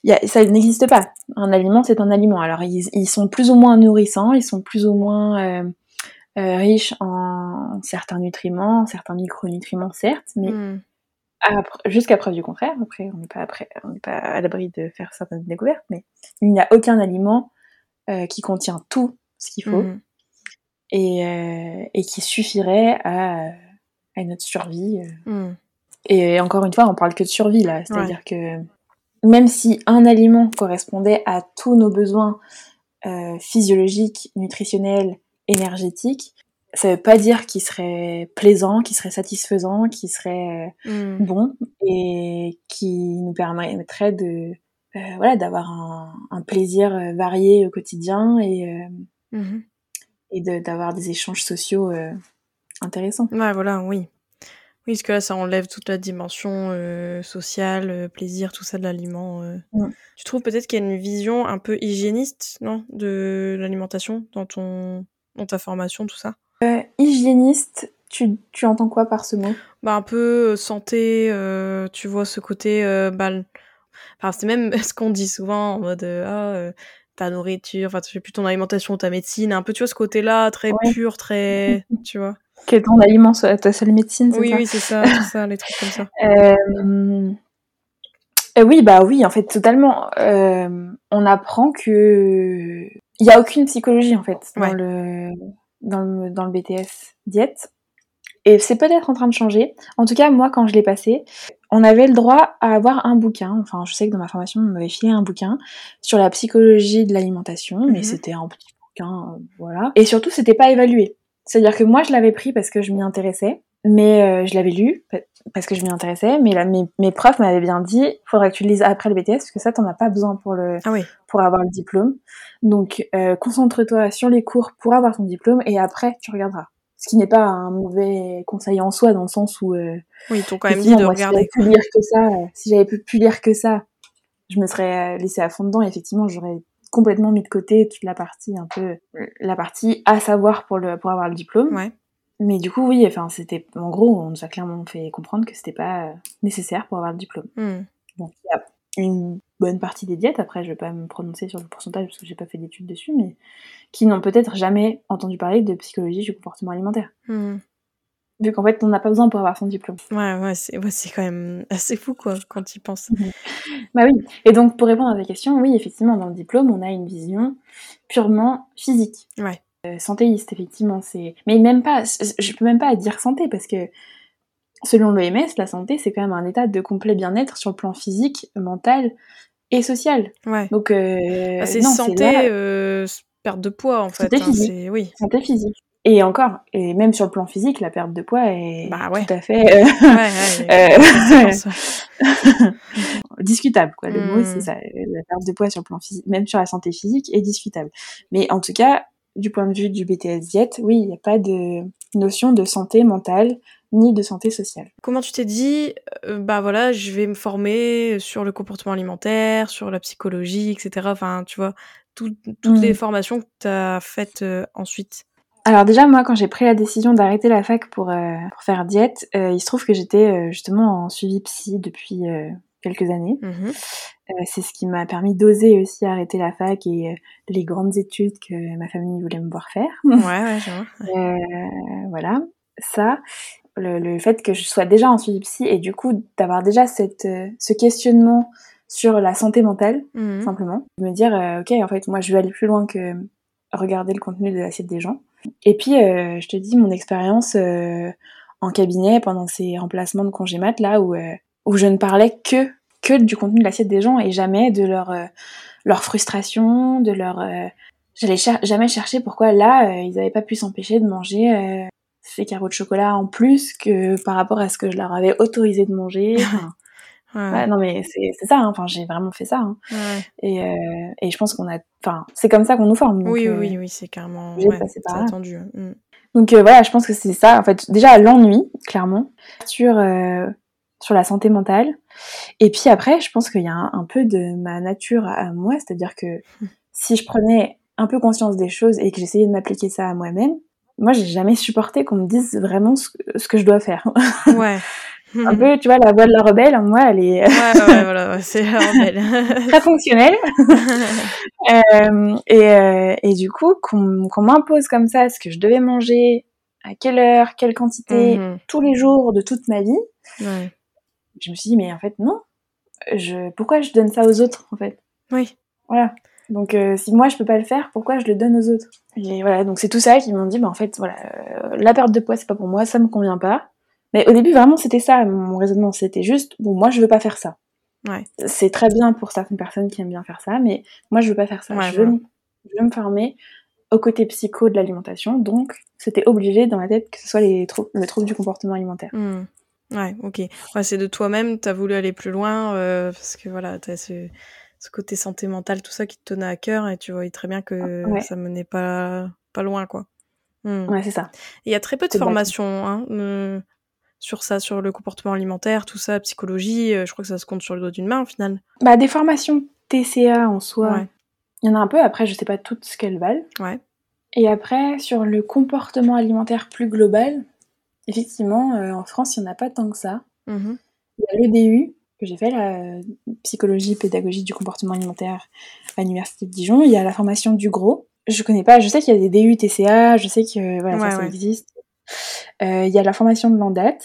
Il y a- ça n'existe pas. Un aliment, c'est un aliment. Alors ils, ils sont plus ou moins nourrissants, ils sont plus ou moins euh, euh, riches en certains nutriments, en certains micronutriments certes, mais Hmm. jusqu'à preuve du contraire. Après, on n'est pas après, on n'est pas à l'abri de faire certaines découvertes, mais il n'y a aucun aliment euh, qui contient tout ce qu'il faut Mhm. et, et qui suffirait à, à notre survie. Hmm. Et encore une fois, on parle que de survie là, c'est-à-dire que même si un aliment correspondait à tous nos besoins euh, physiologiques, nutritionnels, énergétiques, ça veut pas dire qu'il serait plaisant, qu'il serait satisfaisant, qu'il serait euh, Hmm. bon et qui nous permettrait de euh, voilà d'avoir un, un plaisir euh, varié au quotidien et euh, Mhm. et de- d'avoir des échanges sociaux euh, intéressants. Ouais, voilà, oui. Oui, parce que là, ça enlève toute la dimension euh, sociale, euh, plaisir, tout ça de l'aliment. euh. Tu trouves peut-être qu'il y a une vision un peu hygiéniste, non, de l'alimentation dans ton, dans ta formation, tout ça? Hygiéniste, tu, tu entends quoi par ce mot? Bah un peu santé, tu vois ce côté, bah, enfin c'est même ce qu'on dit souvent en mode ah ta nourriture, enfin tu fais plus ton alimentation, ta médecine, un peu tu vois ce côté-là très Ouais. pur, très, tu vois? Quel est ton aliment, ta seule médecine, c'est Oui ça oui c'est ça, c'est ça, les trucs comme ça. Euh, euh, oui, bah oui, en fait, totalement. Euh, on apprend que il y a aucune psychologie en fait dans Ouais. le dans le dans le BTS diète. Et c'est peut-être en train de changer. En tout cas, moi, quand je l'ai passé, on avait le droit à avoir un bouquin. Enfin, je sais que dans ma formation, on m'avait filé un bouquin sur la psychologie de l'alimentation, mais Mhm. c'était un petit bouquin, voilà. Et surtout, c'était pas évalué. C'est-à-dire que moi, je l'avais pris parce que je m'y intéressais, mais euh, je l'avais lu pa- parce que je m'y intéressais, mais là, mes, mes profs m'avaient bien dit, faudrait que tu le lises après le BTS, parce que ça, t'en as pas besoin pour le, Ah oui. pour avoir le diplôme. Donc, euh, concentre-toi sur les cours pour avoir ton diplôme, et après, tu regarderas. Ce qui n'est pas un mauvais conseil en soi, dans le sens où. Euh, oui, ils t'ont quand même dit de regarder. Si j'avais pu lire que ça, si j'avais pu lire que ça, je me serais laissée à fond dedans. Et effectivement, j'aurais complètement mis de côté toute la partie un peu, la partie à savoir pour le pour avoir le diplôme. Ouais. Mais du coup, oui, enfin, c'était, en gros, on nous a clairement fait comprendre que c'était pas euh, nécessaire pour avoir le diplôme. Hmm. Donc, il y a une bonne partie des diètes, après, je vais pas me prononcer sur le pourcentage parce que j'ai pas fait d'études dessus, mais qui n'ont peut-être jamais entendu parler de psychologie du comportement alimentaire. Hmm. Vu qu'en fait, on n'a pas besoin pour avoir son diplôme. Ouais, ouais, c'est ouais, quand même assez fou, quoi, quand tu y penses. Bah oui. Et donc, pour répondre à ta question, oui, effectivement, dans le diplôme, on a une vision purement physique. Ouais. Euh, santéiste, effectivement. C'est, mais même pas, je peux même pas dire santé parce que selon l'OMS, la santé c'est quand même un état de complet bien-être sur le plan physique, mental et social. Ouais. Donc euh, ah, c'est santé, euh, perte de poids en fait. Santé hein, physique. Oui. Santé physique. Et encore, et même sur le plan physique, la perte de poids est bah ouais. tout à fait discutable. Quoi. Le mot, c'est hmm. ça. La perte de poids sur le plan physique, même sur la santé physique, est discutable. Mais en tout cas, du point de vue du BTS diète, oui, il n'y a pas de notion de santé mentale ni de santé sociale. Comment tu t'es dit, euh, bah voilà, je vais me former sur le comportement alimentaire, sur la psychologie, etc. Enfin, tu vois, toutes les mm. formations que tu as faites euh, ensuite. Alors déjà, moi, quand j'ai pris la décision d'arrêter la fac pour, euh, pour faire diète, il se trouve que j'étais justement en suivi psy depuis quelques années. Mmh euh, c'est ce qui m'a permis d'oser aussi arrêter la fac et euh, les grandes études que ma famille voulait me voir faire. Ouais, ouais, je. Euh, voilà, ça, le, fait que je sois déjà en suivi psy et du coup d'avoir déjà cette, ce questionnement sur la santé mentale, mmh simplement, de me dire, ok, en fait, moi, je vais aller plus loin que regarder le contenu de l'assiette des gens. Et puis, je te dis, mon expérience en cabinet pendant ces remplacements de congé mat, là où où je ne parlais que que du contenu de l'assiette des gens et jamais de leur euh, leur frustration, de leur euh, j'allais jamais chercher pourquoi là euh, ils n'avaient pas pu s'empêcher de manger ces carreaux de chocolat en plus que par rapport à ce que je leur avais autorisé de manger. ouais. non mais c'est ça, hein. enfin j'ai vraiment fait ça. Hein. Et, et je pense qu'on a, enfin c'est comme ça qu'on nous forme. oui oui oui c'est carrément ouais, c'est attendu. Mm. Donc voilà, je pense que c'est ça. En fait, déjà l'ennui, clairement, sur sur la santé mentale. Et puis après, je pense qu'il y a un, peu de ma nature à moi, c'est-à-dire que si je prenais un peu conscience des choses et que j'essayais de m'appliquer ça à moi-même, moi j'ai jamais supporté qu'on me dise vraiment ce, que je dois faire. Ouais. un peu, tu vois, la voix de la rebelle, moi, elle est. ouais, ouais, voilà, c'est la rebelle. très fonctionnelle. euh, et, euh, et du coup, qu'on m'impose comme ça ce que je devais manger, à quelle heure, quelle quantité, mhm. tous les jours de toute ma vie. Ouais je me suis dit, mais en fait, non. Je, pourquoi je donne ça aux autres, en fait? Oui. Voilà. Donc, euh, si moi, je peux pas le faire, pourquoi je le donne aux autres? Et voilà, donc c'est tout ça qui m'ont dit, bah, en fait, voilà, euh, la perte de poids, c'est pas pour moi, ça me convient pas. Mais au début, vraiment, c'était ça, mon raisonnement. C'était juste, bon, moi, je veux pas faire ça. Ouais. C'est très bien pour certaines personnes qui aiment bien faire ça, mais moi, je veux pas faire ça. je, veux, je, veux, me former au côté psycho de l'alimentation, donc c'était obligé dans ma tête que ce soit les le trouble du comportement alimentaire. Hmm. Ouais, ok. Ouais, c'est de toi-même, t'as voulu aller plus loin, euh, parce que voilà, t'as ce, ce côté santé mentale, tout ça qui te tenait à cœur, et tu voyais très bien que ça menait pas, pas loin, quoi. Hmm. Ouais, c'est ça. Il y a très peu de formations hein, euh, sur ça, sur le comportement alimentaire, tout ça, psychologie, euh, je crois que ça se compte sur le doigt d'une main, au final. Bah, des formations TCA en soi, il y en a un peu, après, je sais pas toutes ce qu'elles valent. Ouais. Et après, sur le comportement alimentaire plus global, Effectivement, euh, en France, il n'y en a pas tant que ça. Mmh il y a l'EDU, que j'ai fait, la psychologie pédagogie du comportement alimentaire à l'Université de Dijon. Il y a la formation du gros. Je connais pas, je sais qu'il y a des DU TCA, je sais que voilà, ça, existe. Euh, il y a la formation de l'ANDAT,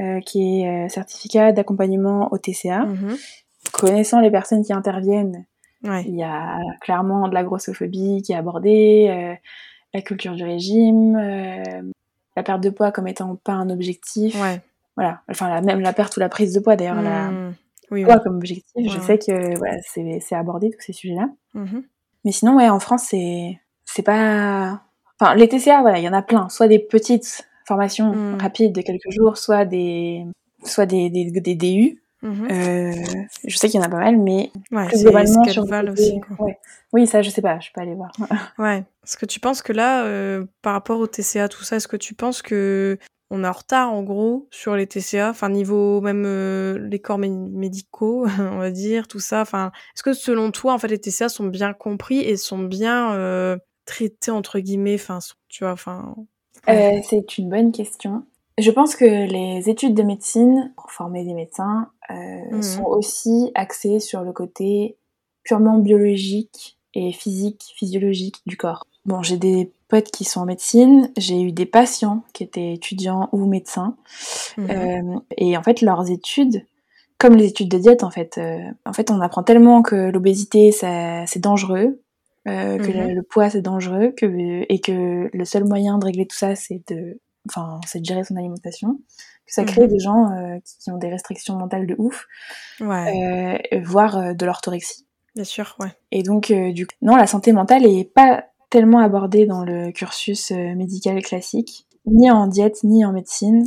euh, qui est certificat d'accompagnement au TCA. Mmh Connaissant les personnes qui interviennent, il y a clairement de la grossophobie qui est abordée, la culture du régime, la perte de poids comme étant pas un objectif. Ouais. Voilà. Enfin, la, même la perte ou la prise de poids, d'ailleurs, la mmh. oui, poids comme objectif. Je sais que voilà, c'est abordé tous ces sujets-là. Mmh Mais sinon, ouais, en France, c'est c'est pas. Enfin, les TCA, voilà, il y en a plein. Soit des petites formations mmh. rapides de quelques jours, soit des soit des, des, des DU. Mmh je sais qu'il y en a pas mal, mais ouais, plus globalement sur aussi. Ouais. Oui, ça, je sais pas, je peux aller voir. ouais. Est-ce que tu penses que là, par rapport au TCA, tout ça, est-ce que tu penses que on est en retard en gros sur les TCA, enfin niveau même euh, les corps médicaux, on va dire, tout ça. Enfin, est-ce que selon toi, en fait, les TCA sont bien compris et sont bien euh, traités entre guillemets, enfin, tu vois, enfin. Euh, c'est une bonne question. Je pense que les études de médecine pour former des médecins mmh sont aussi axées sur le côté purement biologique et physique, physiologique du corps. Bon, j'ai des potes qui sont en médecine, j'ai eu des patients qui étaient étudiants ou médecins, mhm. euh, et en fait leurs études, comme les études de diète en fait, euh, en fait on apprend tellement que l'obésité c'est dangereux, euh, que le, mhm. poids c'est dangereux, que et que le seul moyen de régler tout ça c'est de, enfin c'est de gérer son alimentation, que ça crée mhm. des gens qui ont des restrictions mentales de ouf, ouais. voire de l'orthorexie. Bien sûr, ouais. Et donc, du coup, non, la santé mentale est pas tellement abordé dans le cursus euh, médical classique, ni en diète, ni en médecine.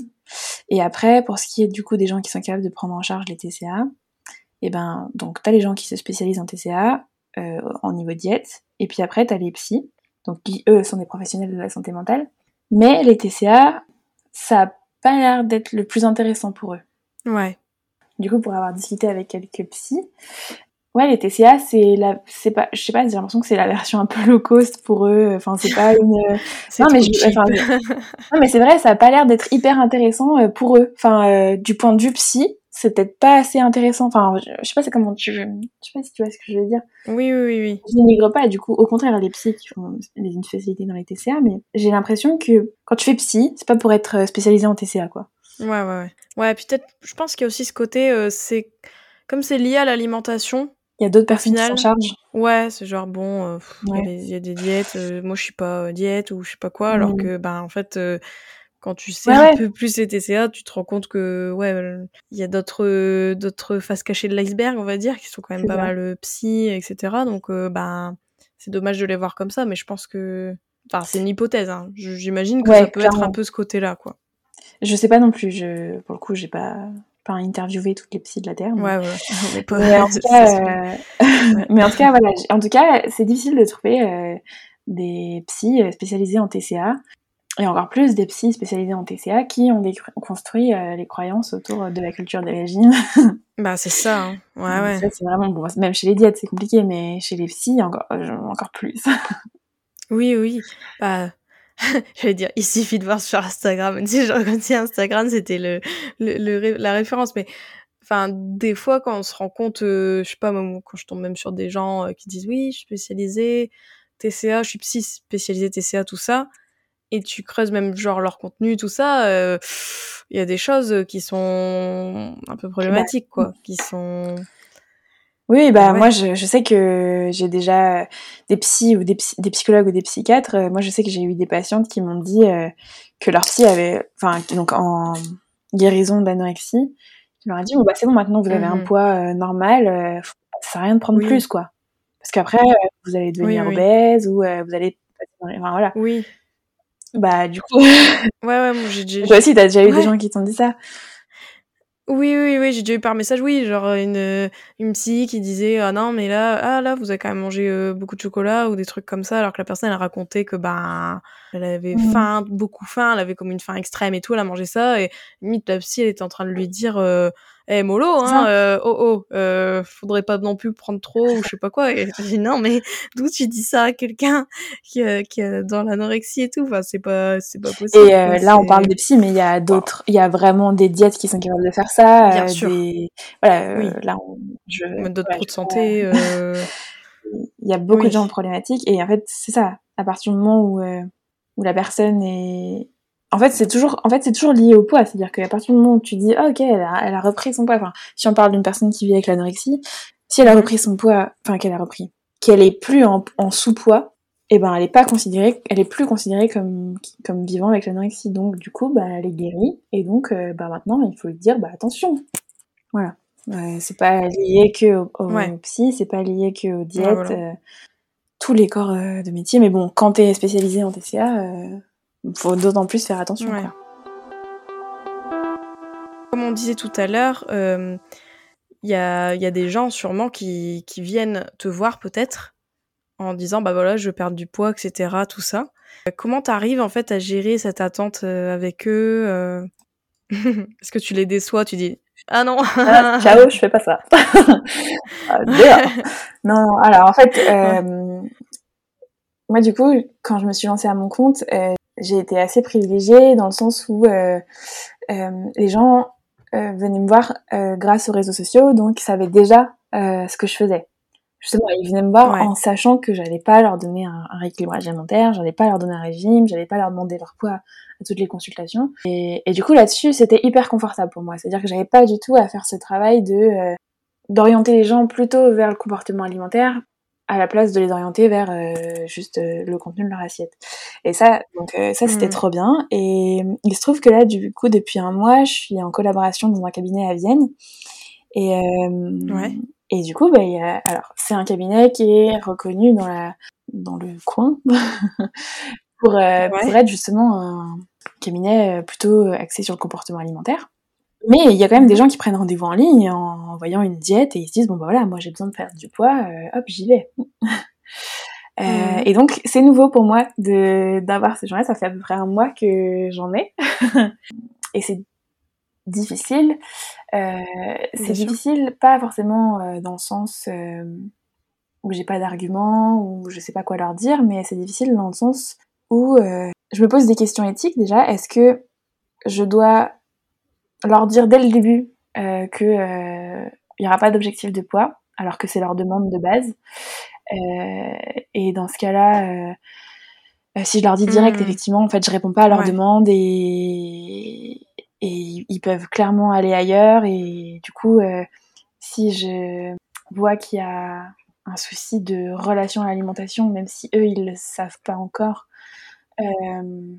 Et après, pour ce qui est du coup des gens qui sont capables de prendre en charge les TCA, et eh ben donc t'as les gens qui se spécialisent en TCA euh, en niveau diète, et puis après t'as les psys, donc qui eux sont des professionnels de la santé mentale. Mais les TCA, ça a pas l'air d'être le plus intéressant pour eux. Ouais. Du coup, pour avoir discuté avec quelques psys, Ouais, les TCA, c'est la, c'est pas, je sais pas, j'ai l'impression que c'est la version un peu low cost pour eux. Enfin, c'est pas une. non, mais enfin, non, mais c'est vrai, ça a pas l'air d'être hyper intéressant euh, pour eux. Enfin, euh, du point de vue psy, c'est peut-être pas assez intéressant. Enfin, je, sais pas, c'est comment tu, je sais pas si tu vois ce que je veux dire. Oui, oui, oui. Je n'ignore pas. Du coup, au contraire, les psys qui font une spécialité dans les TCA, mais j'ai l'impression que quand tu fais psy, c'est pas pour être euh, spécialisé en TCA, quoi. Ouais, ouais, ouais. Ouais, peut-être. Je pense qu'il y a aussi ce côté, c'est comme c'est lié à l'alimentation il y a d'autres personnes qui s'en chargent. Ouais, c'est genre bon, euh, il y, a des diètes. Euh, moi, je suis pas euh, diète ou je sais pas quoi. Alors mmh. que, ben, en fait, quand tu sais un peu plus les TCA, tu te rends compte que, ouais, il y a d'autres d'autres faces cachées de l'iceberg, on va dire, qui sont quand même pas mal psy, etc. Donc, ben, c'est dommage de les voir comme ça, mais je pense que, enfin, c'est une hypothèse. Hein. J'imagine que ça peut être un peu ce côté-là, quoi. Je sais pas non plus. Je, pour le coup, j'ai pas interviewer toutes les psys de la Terre. Ouais, ouais. mais, en tout cas, mais en tout cas, voilà. En tout cas, c'est difficile de trouver euh, des psys euh, spécialisés en TCA et encore plus des psys spécialisés en TCA qui ont, construit euh, les croyances autour de la culture des régimes. bah c'est ça, hein. ouais ouais. C'est vraiment bon. Même chez les diètes c'est compliqué, mais chez les psys encore encore plus. oui oui. Bah j'allais dire, il suffit de voir sur Instagram. Tu sais, genre, quand Instagram, c'était le, le, la référence. Mais, enfin, des fois, quand on se rend compte, euh, je sais pas, même, quand je tombe même sur des gens euh, qui disent, oui, je suis spécialisée TCA, je suis psy spécialisée TCA, tout ça. Et tu creuses même, genre, leur contenu, tout ça. Euh, il y a des choses qui sont un peu problématiques, quoi. Qui sont oui, bah moi je, je, sais que j'ai déjà des psys ou des, des, psychologues ou des psychiatres. Euh, moi je sais que j'ai eu des patientes qui m'ont dit euh, que leur psy avait, enfin donc en guérison d'anorexie, qui leur a dit bon bah c'est bon maintenant vous avez un mmh poids euh, normal, euh, ça sert à rien de prendre plus quoi, parce qu'après vous allez devenir obèse ou vous allez, enfin voilà. Oui. Bah du coup. ouais ouais moi j'ai déjà. Toi aussi t'as déjà eu des gens qui t'ont dit ça. Oui, oui, oui, j'ai déjà eu par message, oui, genre une, une psy qui disait ah non mais là ah là vous avez quand même mangé euh, beaucoup de chocolat ou des trucs comme ça alors que la personne elle a raconté que ben elle avait mmh. faim, beaucoup faim, elle avait comme une faim extrême et tout, elle a mangé ça et limite la psy elle était en train de lui dire euh, eh mollo hein euh, oh oh euh, faudrait pas non plus prendre trop ou je sais pas quoi. Et je dis non mais d'où tu dis ça à quelqu'un qui qui est dans l'anorexie et tout? Enfin c'est pas c'est pas possible et euh, là on parle des psy mais il y a d'autres il y a vraiment des diètes qui sont capables de faire ça Bien sûr. Des... voilà oui. là on... je d'autres ouais, de santé il y a beaucoup de gens problématiques et en fait c'est ça. À partir du moment où où la personne est en fait, c'est toujours, en fait, c'est toujours lié au poids. C'est-à-dire qu'à partir du moment où tu dis, ah, ok, elle a, elle a repris son poids. Enfin, si on parle d'une personne qui vit avec l'anorexie, si elle a repris son poids, enfin, qu'elle a repris, qu'elle est plus en, en sous-poids, eh ben, elle est pas considérée, elle est plus considérée comme, comme vivant avec l'anorexie. Donc, du coup, bah, elle est guérie. Et donc, euh, bah, maintenant, il faut lui dire, bah, attention. Voilà. c'est pas lié que au, au psy, c'est pas lié que aux diètes, euh, tous les corps euh, de métier. Mais bon, quand t'es spécialisé en TCA, faut d'autant plus faire attention. Comme on disait tout à l'heure, euh, il y a, y a des gens sûrement qui, qui viennent te voir peut-être en disant bah voilà je perds du poids etc tout ça. Comment t'arrives en fait à gérer cette attente avec eux est-ce que tu les déçois tu dis ah non! Ah, ciao je fais pas ça. Ah, non alors en fait euh, moi du coup quand je me suis lancée à mon compte euh, j'ai été assez privilégiée dans le sens où euh, les gens venaient me voir grâce aux réseaux sociaux donc ils savaient déjà ce que je faisais justement, ils venaient me voir en sachant que j'allais pas leur donner un, un rééquilibrage alimentaire, j'allais pas leur donner un régime, j'allais pas leur demander leur poids à toutes les consultations. Et, et du coup, là-dessus, c'était hyper confortable pour moi. C'est-à-dire que j'avais pas du tout à faire ce travail de euh, d'orienter les gens plutôt vers le comportement alimentaire à la place de les orienter vers euh, juste euh, le contenu de leur assiette. Et ça, donc ça c'était mmh. trop bien. Et il se trouve que là, du coup, depuis un mois, je suis en collaboration dans un cabinet à Vienne. Et ouais. Et du coup, bah, y a, alors c'est un cabinet qui est reconnu dans la dans le coin pour, euh, pour être justement un cabinet euh, plutôt axé sur le comportement alimentaire. Mais il y a quand même des gens qui prennent rendez-vous en ligne en, voyant une diète et ils se disent bon bah voilà moi j'ai besoin de faire du poids, euh, hop j'y vais. Euh. Et donc c'est nouveau pour moi de d'avoir ces gens-là. Ça fait à peu près un mois que j'en ai et c'est difficile. Euh, c'est difficile, pas forcément dans le sens où j'ai pas d'argument, ou je sais pas quoi leur dire, mais c'est difficile dans le sens où je me pose des questions éthiques déjà. Est-ce que je dois leur dire dès le début que il y aura pas d'objectif de poids, alors que c'est leur demande de base. Et dans ce cas-là, si je leur dis direct, mmh. effectivement, en fait, je réponds pas à leur demande et et ils peuvent clairement aller ailleurs. Et du coup euh, si je vois qu'il y a un souci de relation à l'alimentation même si eux ils le savent pas encore euh,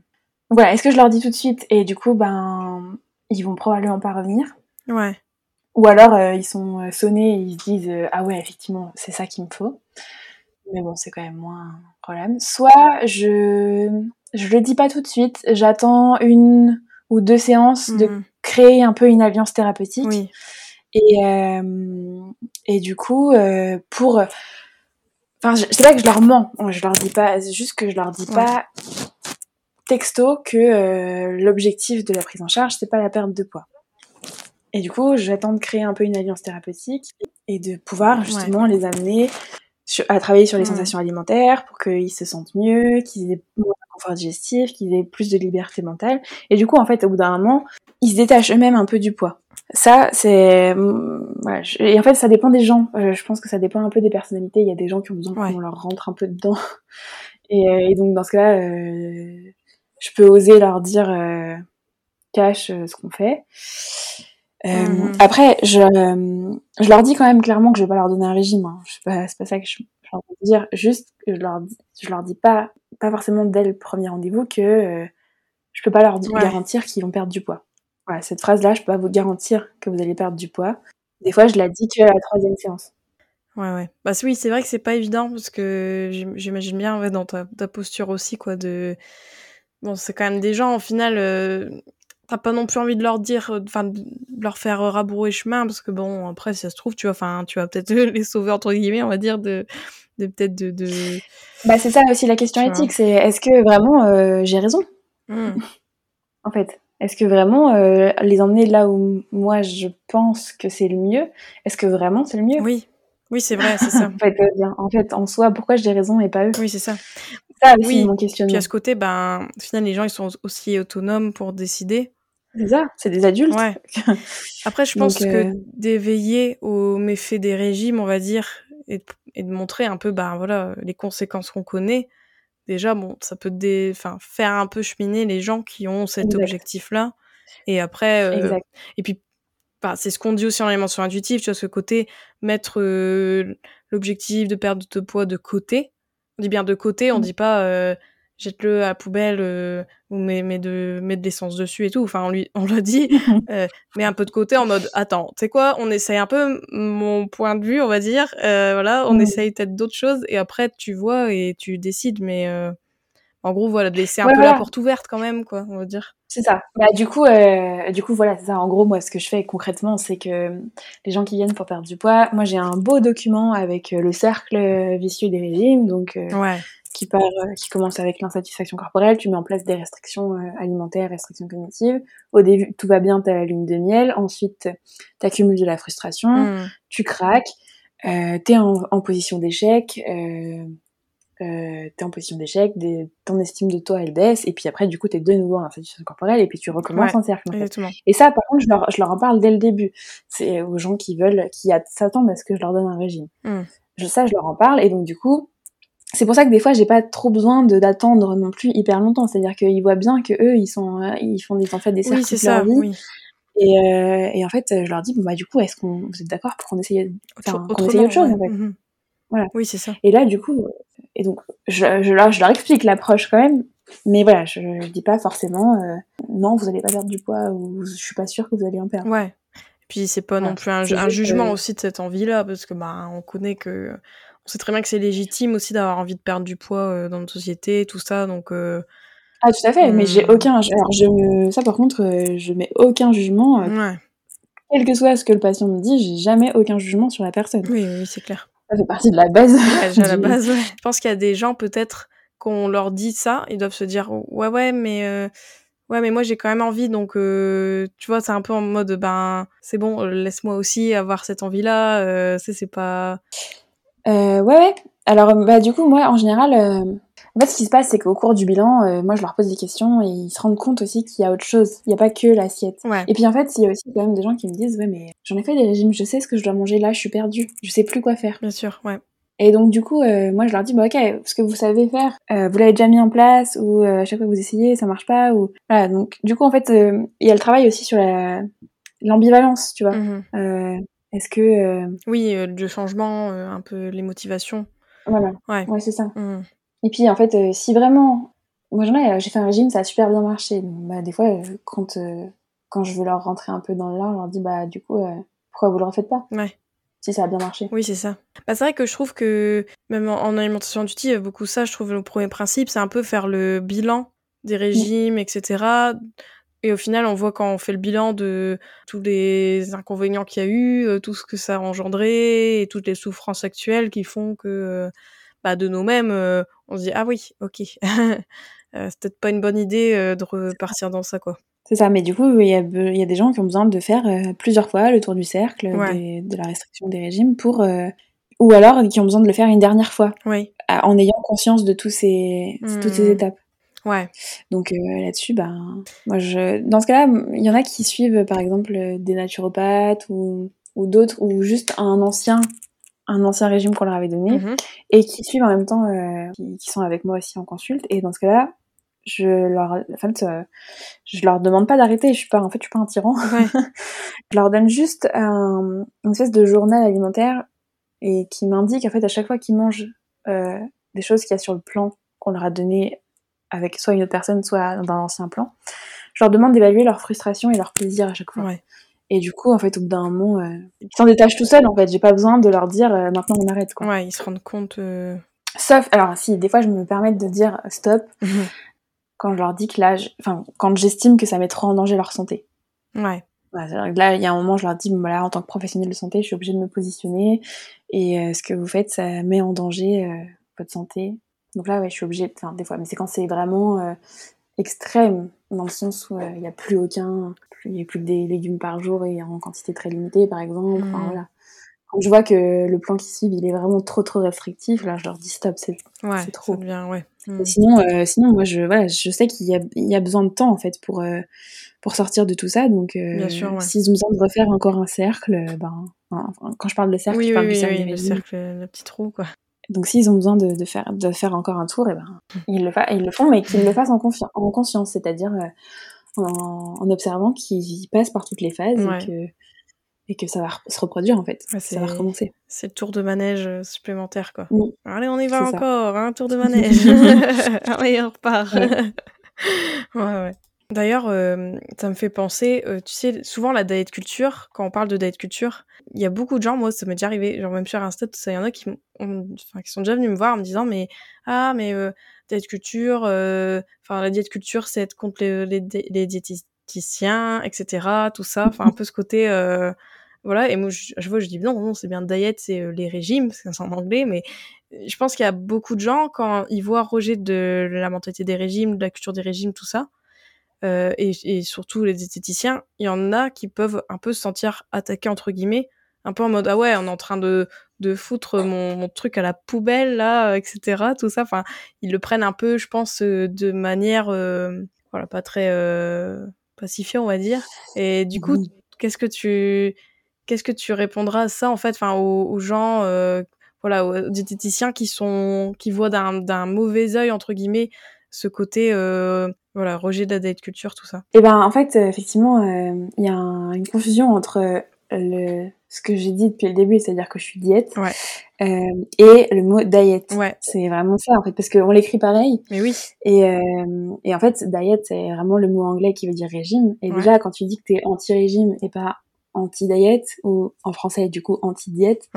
voilà est-ce que je leur dis tout de suite? Et du coup ben ils vont probablement pas revenir ouais ou alors euh, ils sont sonnés et ils se disent ah ouais effectivement c'est ça qu'il me faut mais bon c'est quand même moins un problème soit je je le dis pas tout de suite j'attends une ou deux séances de mm. créer un peu une alliance thérapeutique. Oui. Et, euh, et du coup, euh, pour. Enfin, c'est pas que je leur mens, je leur dis pas, c'est juste que je leur dis pas texto que euh, l'objectif de la prise en charge, c'est pas la perte de poids. Et du coup, j'attends de créer un peu une alliance thérapeutique et de pouvoir justement les amener à travailler sur les mm. sensations alimentaires pour qu'ils se sentent mieux, qu'ils aient moins de confort digestif, qu'ils aient plus de liberté mentale. Et du coup, en fait, au bout d'un moment, ils se détachent eux-mêmes un peu du poids. Ça, c'est... Mm, voilà, et en fait, ça dépend des gens. Euh, je pense que ça dépend un peu des personnalités. Il y a des gens qui ont besoin qu'on leur rentre un peu dedans. Et, euh, et donc, dans ce cas-là, euh, je peux oser leur dire euh, cache ce qu'on fait. Euh, mhm. Après, je, je leur dis quand même clairement que je vais pas leur donner un régime. Hein. C'est pas, pas ça que je, je veux dire. Juste, je leur, dis, je leur dis pas, pas forcément dès le premier rendez-vous que euh, je peux pas leur garantir qu'ils vont perdre du poids. Voilà, cette phrase-là, je peux pas vous garantir que vous allez perdre du poids. Des fois, je la dis que à la troisième séance. Ouais, ouais. Bah oui, c'est vrai que c'est pas évident parce que j'imagine bien ouais, dans ta, ta, posture aussi, quoi, de... Bon, c'est quand même des gens, au final, euh, t'as pas non plus envie de leur dire, euh, enfin, de leur faire euh, rabrouer chemin, parce que bon, après, si ça se trouve, tu vois, enfin, tu vas peut-être les sauver, entre guillemets, on va dire, de, de peut-être de, de, Bah, c'est ça aussi la question éthique, c'est est-ce que vraiment euh, j'ai raison? Mmh. En fait, est-ce que vraiment les emmener là où moi je pense que c'est le mieux, est-ce que vraiment c'est le mieux? Oui, oui, c'est vrai, c'est ça. en, fait, en fait, en soi, pourquoi j'ai raison et pas eux? Oui, c'est ça. Ça aussi oui. mon questionnement. Puis à ce côté, ben, au final, les gens, ils sont aussi autonomes pour décider. C'est ça, c'est des adultes. Ouais. Après, je pense que euh, d'éveiller aux méfaits des régimes, on va dire, et de, et de montrer un peu, bah voilà, les conséquences qu'on connaît. Déjà, bon, ça peut dé... enfin, faire un peu cheminer les gens qui ont cet objectif-là. Et après, euh... et puis, bah, c'est ce qu'on dit aussi en alimentation intuitive, tu vois, ce côté mettre euh, l'objectif de perdre de poids de côté. On dit bien de côté, on mmh. dit pas euh, jette-le à la poubelle euh, ou mets, mets, de, mets de l'essence dessus et tout. Enfin, on lui, on l'a dit, euh, mais un peu de côté en mode, attends, tu sais quoi, on essaye un peu mon point de vue, on va dire. Euh, voilà, on mm. essaye peut-être d'autres choses et après tu vois et tu décides, mais, euh, En gros, voilà, de laisser un peu la porte ouverte quand même, quoi, on va dire. C'est ça. Bah, du coup, euh, du coup, voilà, c'est ça. En gros, moi, ce que je fais concrètement, c'est que les gens qui viennent pour perdre du poids, moi, j'ai un beau document avec le cercle vicieux des régimes, donc ouais qui part, euh, qui commence avec l'insatisfaction corporelle, tu mets en place des restrictions euh, alimentaires, restrictions cognitives. Au début, tout va bien, t'as la lune de miel. Ensuite, t'accumules de la frustration, hmm. tu craques, euh, t'es en, en, position d'échec, euh, t'es en position d'échec, ton estime de toi elle baisse, et puis après du coup t'es de nouveau en insatisfaction corporelle, et puis tu recommences en cercle. Et ça, par contre, je leur, je leur en parle dès le début. C'est aux gens qui veulent, qui s'attendent à ce que je leur donne un régime. Hmm. Je, ça, je leur en parle, et donc du coup, c'est pour ça que des fois j'ai pas trop besoin de d'attendre non plus hyper longtemps c'est à dire qu'ils voient bien que eux ils sont euh, ils font des en fait des cercles oui, leur vie oui. et, euh, et en fait je leur dis bon bah du coup est-ce qu'on vous êtes d'accord pour qu'on essaye enfin qu'on essaye autre chose en fait mhm. voilà oui c'est ça et là du coup et donc je, je, leur, je leur explique l'approche quand même mais voilà je, je dis pas forcément euh, non vous allez pas perdre du poids ou je suis pas sûre que vous allez en perdre ouais puis c'est pas non plus un, un jugement aussi de cette envie là parce que bah on connaît que on sait très bien que c'est légitime aussi d'avoir envie de perdre du poids euh, dans notre société, tout ça, donc. Euh, ah tout à fait, mais j'ai aucun. Alors je ça par contre, euh, je mets aucun jugement. Ouais. Quel que soit ce que le patient me dit, j'ai jamais aucun jugement sur la personne. Oui, oui, c'est clair. Ça fait partie de la base. Ouais, la base, ouais. Je pense qu'il y a des gens peut-être qu'on leur dit ça, ils doivent se dire ouais ouais mais ouais mais moi j'ai quand même envie donc tu vois c'est un peu en mode ben c'est bon laisse-moi aussi avoir cette envie là euh, c'est pas euh, ouais, ouais. Alors, bah, du coup, moi, en général, euh, en fait, ce qui se passe, c'est qu'au cours du bilan, euh, moi, je leur pose des questions et ils se rendent compte aussi qu'il y a autre chose. Il n'y a pas que l'assiette. Ouais. Et puis, en fait, il y a aussi quand même des gens qui me disent, ouais, mais j'en ai fait des régimes, je sais ce que je dois manger là, je suis perdue, je sais plus quoi faire. Bien sûr, ouais. Et donc, du coup, euh, moi, je leur dis, bah, ok, ce que vous savez faire, vous l'avez déjà mis en place, ou à chaque fois que vous essayez, ça marche pas, ou voilà. Donc, du coup, en fait, il y a le travail aussi sur la l'ambivalence, tu vois. Mmh est-ce que... Euh, oui, euh, le changement, euh, un peu les motivations. Voilà. Ouais, ouais c'est ça. Mmh. Et puis en fait, si vraiment... Moi j'en ai, j'ai fait un régime, ça a super bien marché. bah, des fois, quand, quand je veux leur rentrer un peu dans l'art, je leur dis, bah du coup, pourquoi vous le refaites pas? Ouais. Si ça a bien marché. Oui, c'est ça. Bah, c'est vrai que je trouve que, même en, alimentation intuitive, il y a beaucoup ça. Je trouve le premier principe, c'est un peu faire le bilan des régimes, etc et au final, on voit quand on fait le bilan de tous les inconvénients qu'il y a eu, euh, tout ce que ça a engendré et toutes les souffrances actuelles qui font que euh, bah, de nous-mêmes, euh, on se dit ah oui, ok, c'est peut-être pas une bonne idée de repartir dans ça quoi. C'est ça, mais du coup, il y a, y a, des gens qui ont besoin de faire plusieurs fois le tour du cercle de la restriction des régimes pour ou alors qui ont besoin de le faire une dernière fois, oui. en ayant conscience de tous ces, toutes ces mmh. étapes. Ouais. Donc euh, là-dessus, ben, moi je, dans ce cas-là, il y en a qui suivent par exemple des naturopathes ou, ou d'autres ou juste un ancien, un ancien régime qu'on leur avait donné mmh et qui suivent en même temps, euh, qui, sont avec moi aussi en consulte. Et dans ce cas-là, je leur, en fait, euh, je leur demande pas d'arrêter. Je suis pas, en fait, je suis pas un tyran. Ouais. je leur donne juste un, une espèce de journal alimentaire et qui m'indique en fait à chaque fois qu'ils mangent des choses qu'il y a sur le plan qu'on leur a donné avec soit une autre personne, soit dans un ancien plan, je leur demande d'évaluer leur frustration et leur plaisir à chaque fois. Et du coup, en fait, au bout d'un moment, euh, ils s'en détachent tout seuls, en fait. J'ai pas besoin de leur dire euh, maintenant on arrête, quoi. Ouais, ils se rendent compte. Euh, Sauf, alors si, des fois je me permets de dire stop quand je leur dis que là, enfin, quand j'estime que ça met trop en danger leur santé. Ouais. là, il y a un moment, je leur dis, voilà, en tant que professionnel de santé, je suis obligée de me positionner et ce que vous faites, ça met en danger votre santé. Donc là, ouais, je suis obligée, enfin, des fois, mais c'est quand c'est vraiment extrême, dans le sens où euh, il n'y a plus aucun, il n'y a plus que des légumes par jour et en quantité très limitée, par exemple. Enfin, mmh. voilà. Quand je vois que le plan qui suit, il est vraiment trop trop restrictif, là, je leur dis stop, c'est ouais, trop. Bien, ouais. Mmh. Sinon, euh, sinon, moi, je, voilà, je sais qu'il y y a besoin de temps en fait pour pour sortir de tout ça. Donc, s'ils ont besoin de refaire encore un cercle, ben, quand je parle de cercle, je parle du cercle, oui, le cercle, le petit trou, quoi. Donc s'ils ont besoin de, de, faire, de faire encore un tour, et eh ben, ils, le ils le font, mais qu'ils le fassent en, en conscience, c'est-à-dire euh, en, en, observant qu'ils passent par toutes les phases et, que, et que ça va se reproduire en fait, ça va recommencer. C'est le tour de manège euh, supplémentaire quoi. Oui. Allez, on y va encore, un hein, tour de manège. Allez, on repart. ouais, ouais. D'ailleurs, euh, ça me fait penser, euh, tu sais, souvent la diet culture, quand on parle de diet culture, il y a beaucoup de gens, moi ça m'est déjà arrivé, genre même sur Insta, ça, il y en a qui, qui sont déjà venus me voir en me disant, mais ah, mais euh, diète culture, enfin la diète culture, c'est être contre les, les, les diététiciens, etc. Tout ça, enfin un peu ce côté voilà et moi je, je vois je dis non non c'est bien diet c'est les régimes c'est en anglais mais je pense qu'il y a beaucoup de gens quand ils voient Roger de la mentalité des régimes de la culture des régimes tout ça euh, et, et, surtout les esthéticiens, il y en a qui peuvent un peu se sentir attaqués entre guillemets, un peu en mode ah ouais, on est en train de de foutre mon, mon truc à la poubelle là, etc. Tout ça, enfin, ils le prennent un peu, je pense, euh, de manière euh, voilà pas très euh, pacifiée, on va dire. Et du coup, qu'est-ce que tu qu'est-ce que tu répondras à ça en fait, enfin aux, aux gens euh, voilà, aux diététiciens qui sont qui voient d'un d'un mauvais œil entre guillemets ce côté euh, voilà rejet de la diet culture tout ça. Eh ben en fait euh, effectivement il euh, y a un, une confusion entre le ce que j'ai dit depuis le début c'est-à-dire que je suis diète ouais. euh, et le mot diet ouais. c'est vraiment ça en fait parce qu'on l'écrit pareil. Mais oui. Et, euh, et en fait diet c'est vraiment le mot anglais qui veut dire régime. Et ouais. déjà quand tu dis que t'es anti-régime et pas anti-diet ou en français du coup anti-diète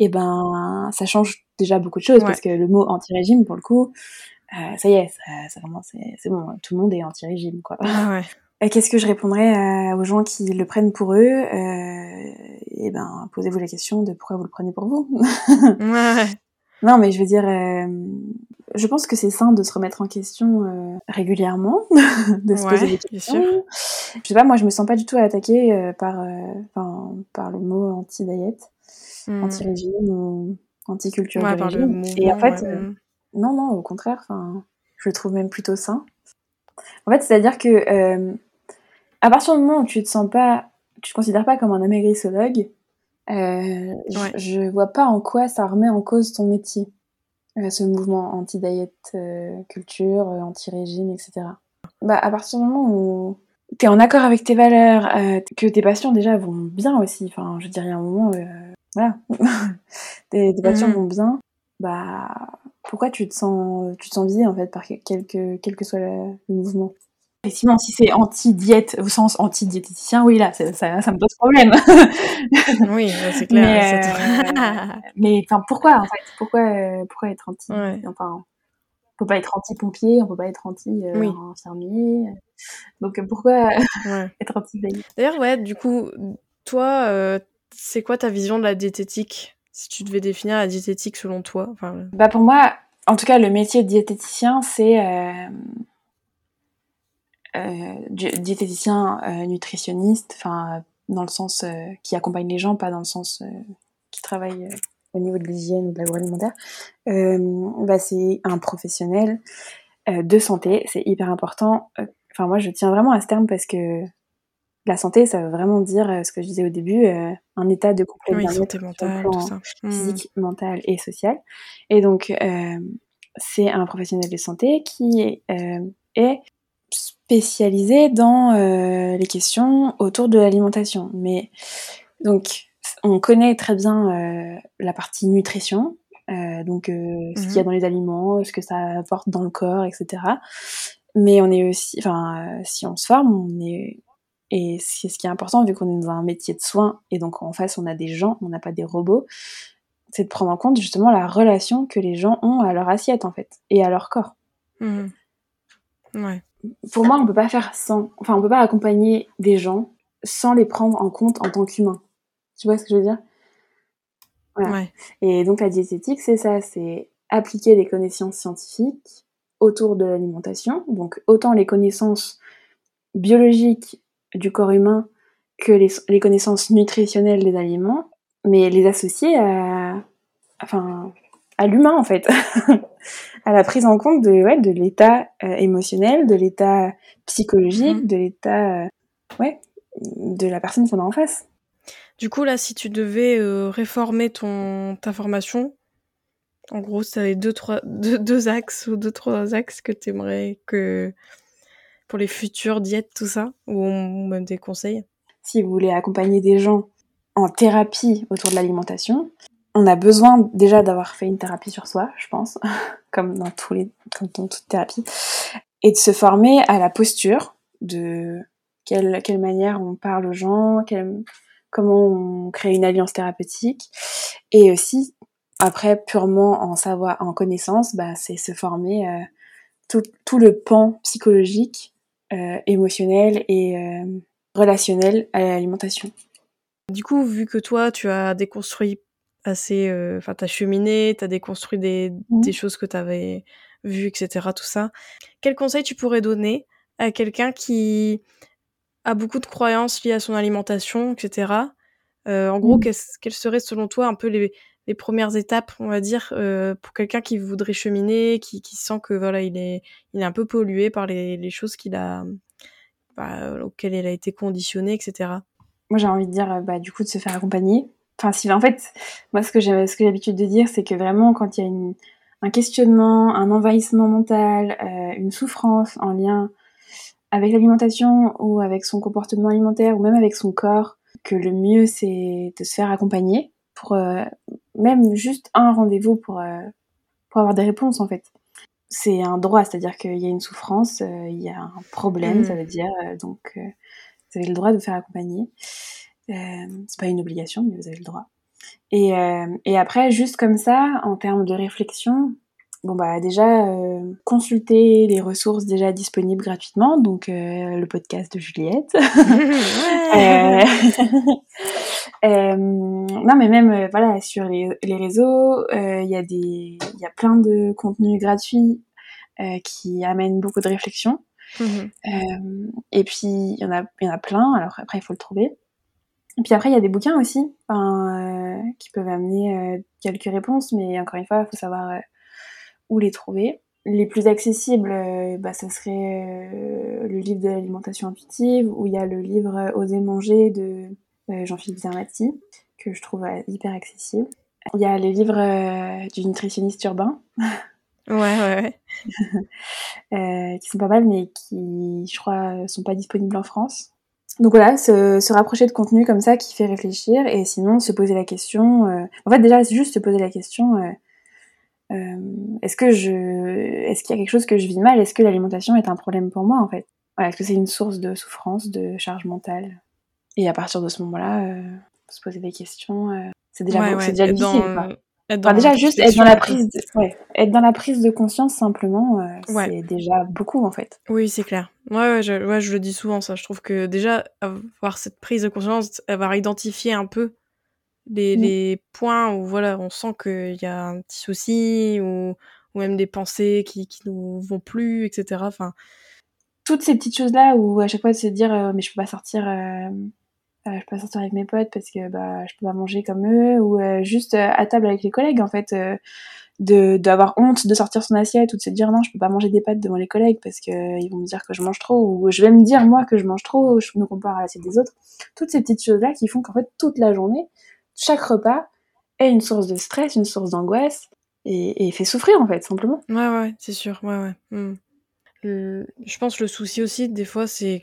et ben ça change déjà beaucoup de choses parce que le mot anti-régime pour le coup euh, ça y est, ça, ça vraiment, c'est bon, tout le monde est anti-régime, quoi. Ah ouais. Qu'est-ce que je répondrais euh, aux gens qui le prennent pour eux euh, Eh ben, posez-vous la question de pourquoi vous le prenez pour vous. ouais. Non, mais je veux dire, euh, je pense que c'est sain de se remettre en question euh, régulièrement, de se ouais, poser des questions. Je sais pas, moi, je me sens pas du tout attaquée euh, par, par le mot anti-diet, mmh. anti-régime ou anti-culture ouais, Et en fait, ouais. Non, non, au contraire, enfin, je le trouve même plutôt sain. En fait, c'est-à-dire que euh, à partir du moment où tu te sens pas, tu te considères pas comme un amagrissologue, euh, ouais. je, je vois pas en quoi ça remet en cause ton métier, euh, ce mouvement anti-diet culture, anti-régime, etc. Bah, à partir du moment où t'es en accord avec tes valeurs, que tes patients déjà vont bien aussi, enfin, je dirais à un moment, voilà, tes, tes patients mmh. vont bien, bah pourquoi tu te sens tu te sens visé en fait par quelque quel que soit le, le mouvement? Effectivement, si c'est anti-diète au sens anti-diététicien, oui là, ça, ça, ça, me pose problème. oui, c'est clair. Mais, euh, mais enfin, pourquoi en fait? Pourquoi pourquoi être anti? Ouais. Enfin, on peut pas être anti-pompier, on peut pas être anti-infirmier. Oui. Donc pourquoi ouais. être anti-diète D'ailleurs, ouais, du coup, toi, euh, c'est quoi ta vision de la diététique? Si tu devais définir la diététique selon toi. Bah pour moi, en tout cas, le métier de diététicien, c'est euh, euh, diététicien euh, nutritionniste, dans le sens qui accompagne les gens, pas dans le sens qui travaille au niveau de l'hygiène ou de l'agroalimentaire. bah c'est un professionnel de santé, c'est hyper important. Enfin moi, je tiens vraiment à ce terme parce que la santé, ça veut vraiment dire euh, ce que je disais au début, euh, un état de complet oui, bien-être mentale, tout ça. physique, mmh. mental et social. Et donc, euh, c'est un professionnel de santé qui est, euh, est spécialisé dans les questions autour de l'alimentation. Mais donc, on connaît très bien la partie nutrition, donc mmh. ce qu'il y a dans les aliments, ce que ça apporte dans le corps, etc. Mais on est aussi, enfin, si on se forme, on est et c'est ce qui est important, vu qu'on est dans un métier de soins, et donc en face on a des gens, on n'a pas des robots, c'est de prendre en compte justement la relation que les gens ont à leur assiette en fait, et à leur corps. Mmh. Ouais. Pour moi, on peut pas faire sans, enfin on peut pas accompagner des gens sans les prendre en compte en tant qu'humains. Tu vois ce que je veux dire? Voilà. ouais. Et donc la diététique, c'est ça, c'est appliquer les connaissances scientifiques autour de l'alimentation, donc autant les connaissances biologiques du corps humain que les, les, connaissances nutritionnelles des aliments, mais les associer à, enfin, à l'humain en fait, à la prise en compte de, ouais, de l'état euh, émotionnel, de l'état psychologique, mmh. de l'état, euh, ouais, de la personne qu'on a en face. Du coup là, si tu devais euh, réformer ton ta formation, en gros, ça avait deux trois deux, deux axes ou deux trois axes que tu aimerais que pour les futures diètes, tout ça Ou même des conseils? Si vous voulez accompagner des gens en thérapie autour de l'alimentation, on a besoin déjà d'avoir fait une thérapie sur soi, je pense, comme dans tous les, comme dans toute thérapie, et de se former à la posture de quelle, quelle manière on parle aux gens, comment on crée une alliance thérapeutique, et aussi après purement en savoir, en connaissance, bah c'est se former euh, tout, tout, le pan psychologique, émotionnel et relationnel à l'alimentation. Du coup, vu que toi, tu as déconstruit assez, enfin, t'as cheminé, t'as déconstruit des, mmh. des choses que t'avais vues, etc., tout ça. Quel conseil tu pourrais donner à quelqu'un qui a beaucoup de croyances liées à son alimentation, etc. Euh, en gros, mmh. quelles seraient selon toi un peu les, les premières étapes, on va dire, euh, pour quelqu'un qui voudrait cheminer, qui, qui, sent que voilà, il est, il est un peu pollué par les, les choses qu'il a, bah, auxquelles il a été conditionné, etc. Moi, j'ai envie de dire, bah, du coup, de se faire accompagner. Enfin, si, en fait, moi, ce que j'ai, ce que j'ai l'habitude de dire, c'est que vraiment, quand il y a une, un questionnement, un envahissement mental, euh, une souffrance en lien avec l'alimentation ou avec son comportement alimentaire ou même avec son corps, que le mieux c'est de se faire accompagner pour euh, même juste un rendez-vous pour, euh, pour avoir des réponses en fait. C'est un droit, c'est-à-dire qu'il y a une souffrance, euh, il y a un problème, ça mm. veut dire, donc vous avez le droit de vous faire accompagner. c'est pas une obligation, mais vous avez le droit. Et, et après, juste comme ça, en termes de réflexion, Bon bah déjà euh, consulter les ressources déjà disponibles gratuitement, donc euh, le podcast de Juliette. euh, non mais même euh, voilà sur les, les réseaux, il y a des il y a plein de contenus gratuits qui amènent beaucoup de réflexion. Mhm. et puis il y en a il y en a plein. Alors après il faut le trouver. Et puis après il y a des bouquins aussi qui peuvent amener quelques réponses, mais encore une fois il faut savoir où les trouver. Les plus accessibles, euh, bah, ça serait euh, le livre de l'alimentation intuitive, où il y a le livre euh, Oser manger de Jean-Philippe Zermati, que je trouve hyper accessible. Il y a les livres du nutritionniste urbain. Ouais, ouais, ouais. qui sont pas mal, mais qui, je crois, sont pas disponibles en France. Donc voilà, se, se, rapprocher de contenu comme ça qui fait réfléchir, et sinon se poser la question. En fait, déjà, juste se poser la question euh, est-ce que je, est-ce qu'il y a quelque chose que je vis mal? Est-ce que l'alimentation est un problème pour moi en fait? Voilà, Est-ce que c'est une source de souffrance, de charge mentale? Et à partir de ce moment-là, euh, se poser des questions. Euh, c'est déjà, ouais, c'est déjà difficile. Enfin, déjà juste être dans la prise, de, ouais, être dans la prise de conscience simplement, euh, c'est déjà beaucoup en fait. Oui, c'est clair. Ouais, ouais je, ouais, je le dis souvent ça. Je trouve que déjà avoir cette prise de conscience, avoir identifié un peu les, mmh. les, points où voilà, on sent qu'il y a un petit souci ou, ou même des pensées qui, qui nous vont plus, etc. Enfin, toutes ces petites choses là où à chaque fois de se dire euh, mais je peux pas sortir, euh, euh, je peux pas sortir avec mes potes parce que bah je peux pas manger comme eux ou juste à table avec les collègues en fait. de d'avoir honte de sortir son assiette ou de se dire non je peux pas manger des pâtes devant les collègues parce que ils vont me dire que je mange trop ou je vais me dire moi que je mange trop je me compare à l'assiette des autres toutes ces petites choses là qui font qu'en fait toute la journée chaque repas est une source de stress, une source d'angoisse et, fait souffrir en fait, simplement. Ouais, ouais, c'est sûr, ouais, ouais. Hmm. je pense le souci aussi, des fois, c'est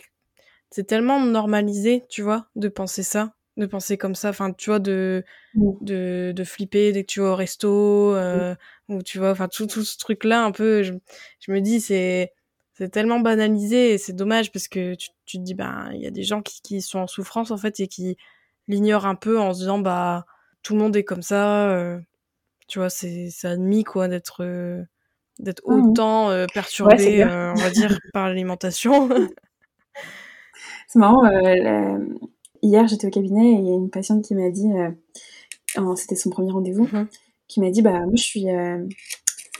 c'est tellement normalisé, tu vois, de penser ça, de penser comme ça, enfin, tu vois, de, mm. de, de, flipper dès que tu vas au resto, euh, mm. ou tu vois, enfin, tout, tout ce truc-là, un peu, je, je me dis, c'est c'est tellement banalisé et c'est dommage parce que tu, tu te dis, ben, il y a des gens qui, qui sont en souffrance, en fait, et qui l'ignore un peu en se disant bah tout le monde est comme ça euh, tu vois c'est c'est admis quoi d'être euh, d'être mmh autant euh, perturbé on va dire par l'alimentation c'est marrant hier j'étais au cabinet et il y a une patiente qui m'a dit c'était son premier rendez-vous mmh qui m'a dit bah moi je suis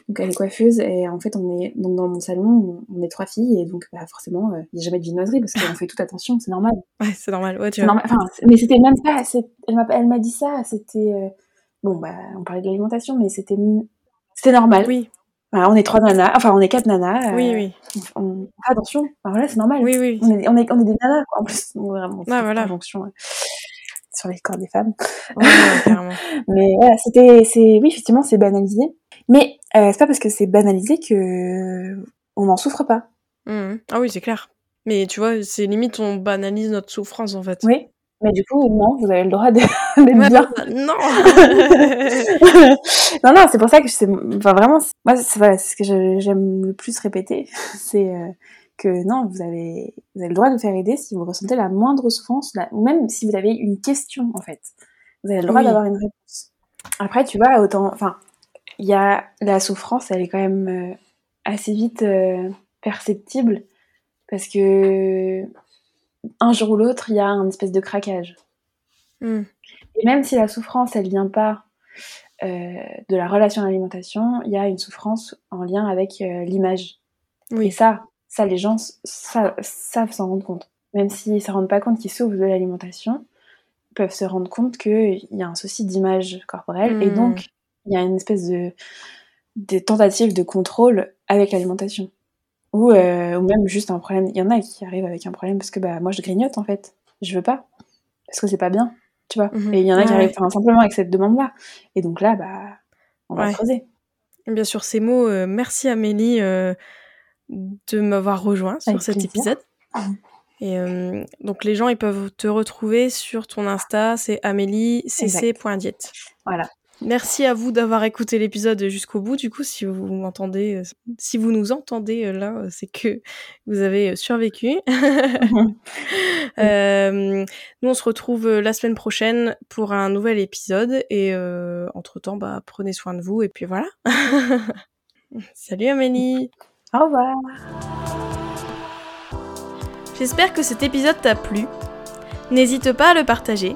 donc elle est coiffeuse et en fait on est donc dans mon salon on, est trois filles et donc bah, forcément euh, il n'y a jamais de viennoiserie parce qu'on fait toute attention, c'est normal. Ouais, c'est normal. Ouais, tu Normal. Enfin, mais c'était même pas elle m'a elle m'a dit ça, c'était euh, bon bah on parlait de l'alimentation mais c'était c'était normal. Oui. Voilà, on est trois nanas, enfin on est quatre nanas. Euh, oui oui. On, attention. Alors voilà, c'est normal. Oui oui. On est on est, on est des nanas quoi. en plus on, vraiment ah, voilà. Injonction, sur les corps des femmes. Mais voilà, c'était c'est oui effectivement c'est banalisé. Mais euh, c'est pas parce que c'est banalisé que on n'en souffre pas. Mmh. Ah oui, c'est clair. Mais tu vois, c'est limite on banalise notre souffrance en fait. Oui. Mais du coup, non, vous avez le droit d'être bien. Non. non, non, c'est pour ça que c'est, enfin vraiment, moi, c'est voilà, ce que j'aime le plus répéter, c'est euh, que non, vous avez, vous avez le droit de faire aider si vous ressentez la moindre souffrance, ou même si vous avez une question en fait, vous avez le droit d'avoir une réponse. Après, tu vois, autant, enfin, il y a la souffrance, elle est quand même, euh, assez vite perceptible parce que un jour ou l'autre, il y a un espèce de craquage. Hmm. Et même si la souffrance, elle vient pas de la relation à l'alimentation, il y a une souffrance en lien avec l'image. Oui. Et ça, ça, les gens savent s'en rendre compte. Même s'ils ne se rendent pas compte qu'ils souffrent de l'alimentation, ils peuvent se rendre compte qu'il y a un souci d'image corporelle et hmm. donc il y a une espèce de des tentatives de contrôle avec l'alimentation. Ou, euh, ou même juste un problème. Il y en a qui arrivent avec un problème parce que bah, moi je grignote en fait. Je veux pas. Parce que c'est pas bien. Tu vois. Mhm. Et il y en a qui arrivent simplement avec cette demande-là. Et donc là, bah, on va creuser. Bien sûr, ces mots. Euh, merci Amélie. Euh, de m'avoir rejoint sur cet épisode. Et euh, donc les gens ils peuvent te retrouver sur ton Insta, c'est améliecc.diète. Voilà. Merci à vous d'avoir écouté l'épisode jusqu'au bout. Du coup, si vous m'entendez, euh, si vous nous entendez euh, là, c'est que vous avez survécu. euh, nous, on se retrouve la semaine prochaine pour un nouvel épisode. Et entre temps, bah, prenez soin de vous. Et puis voilà. Salut Amélie. Au revoir. J'espère que cet épisode t'a plu. N'hésite pas à le partager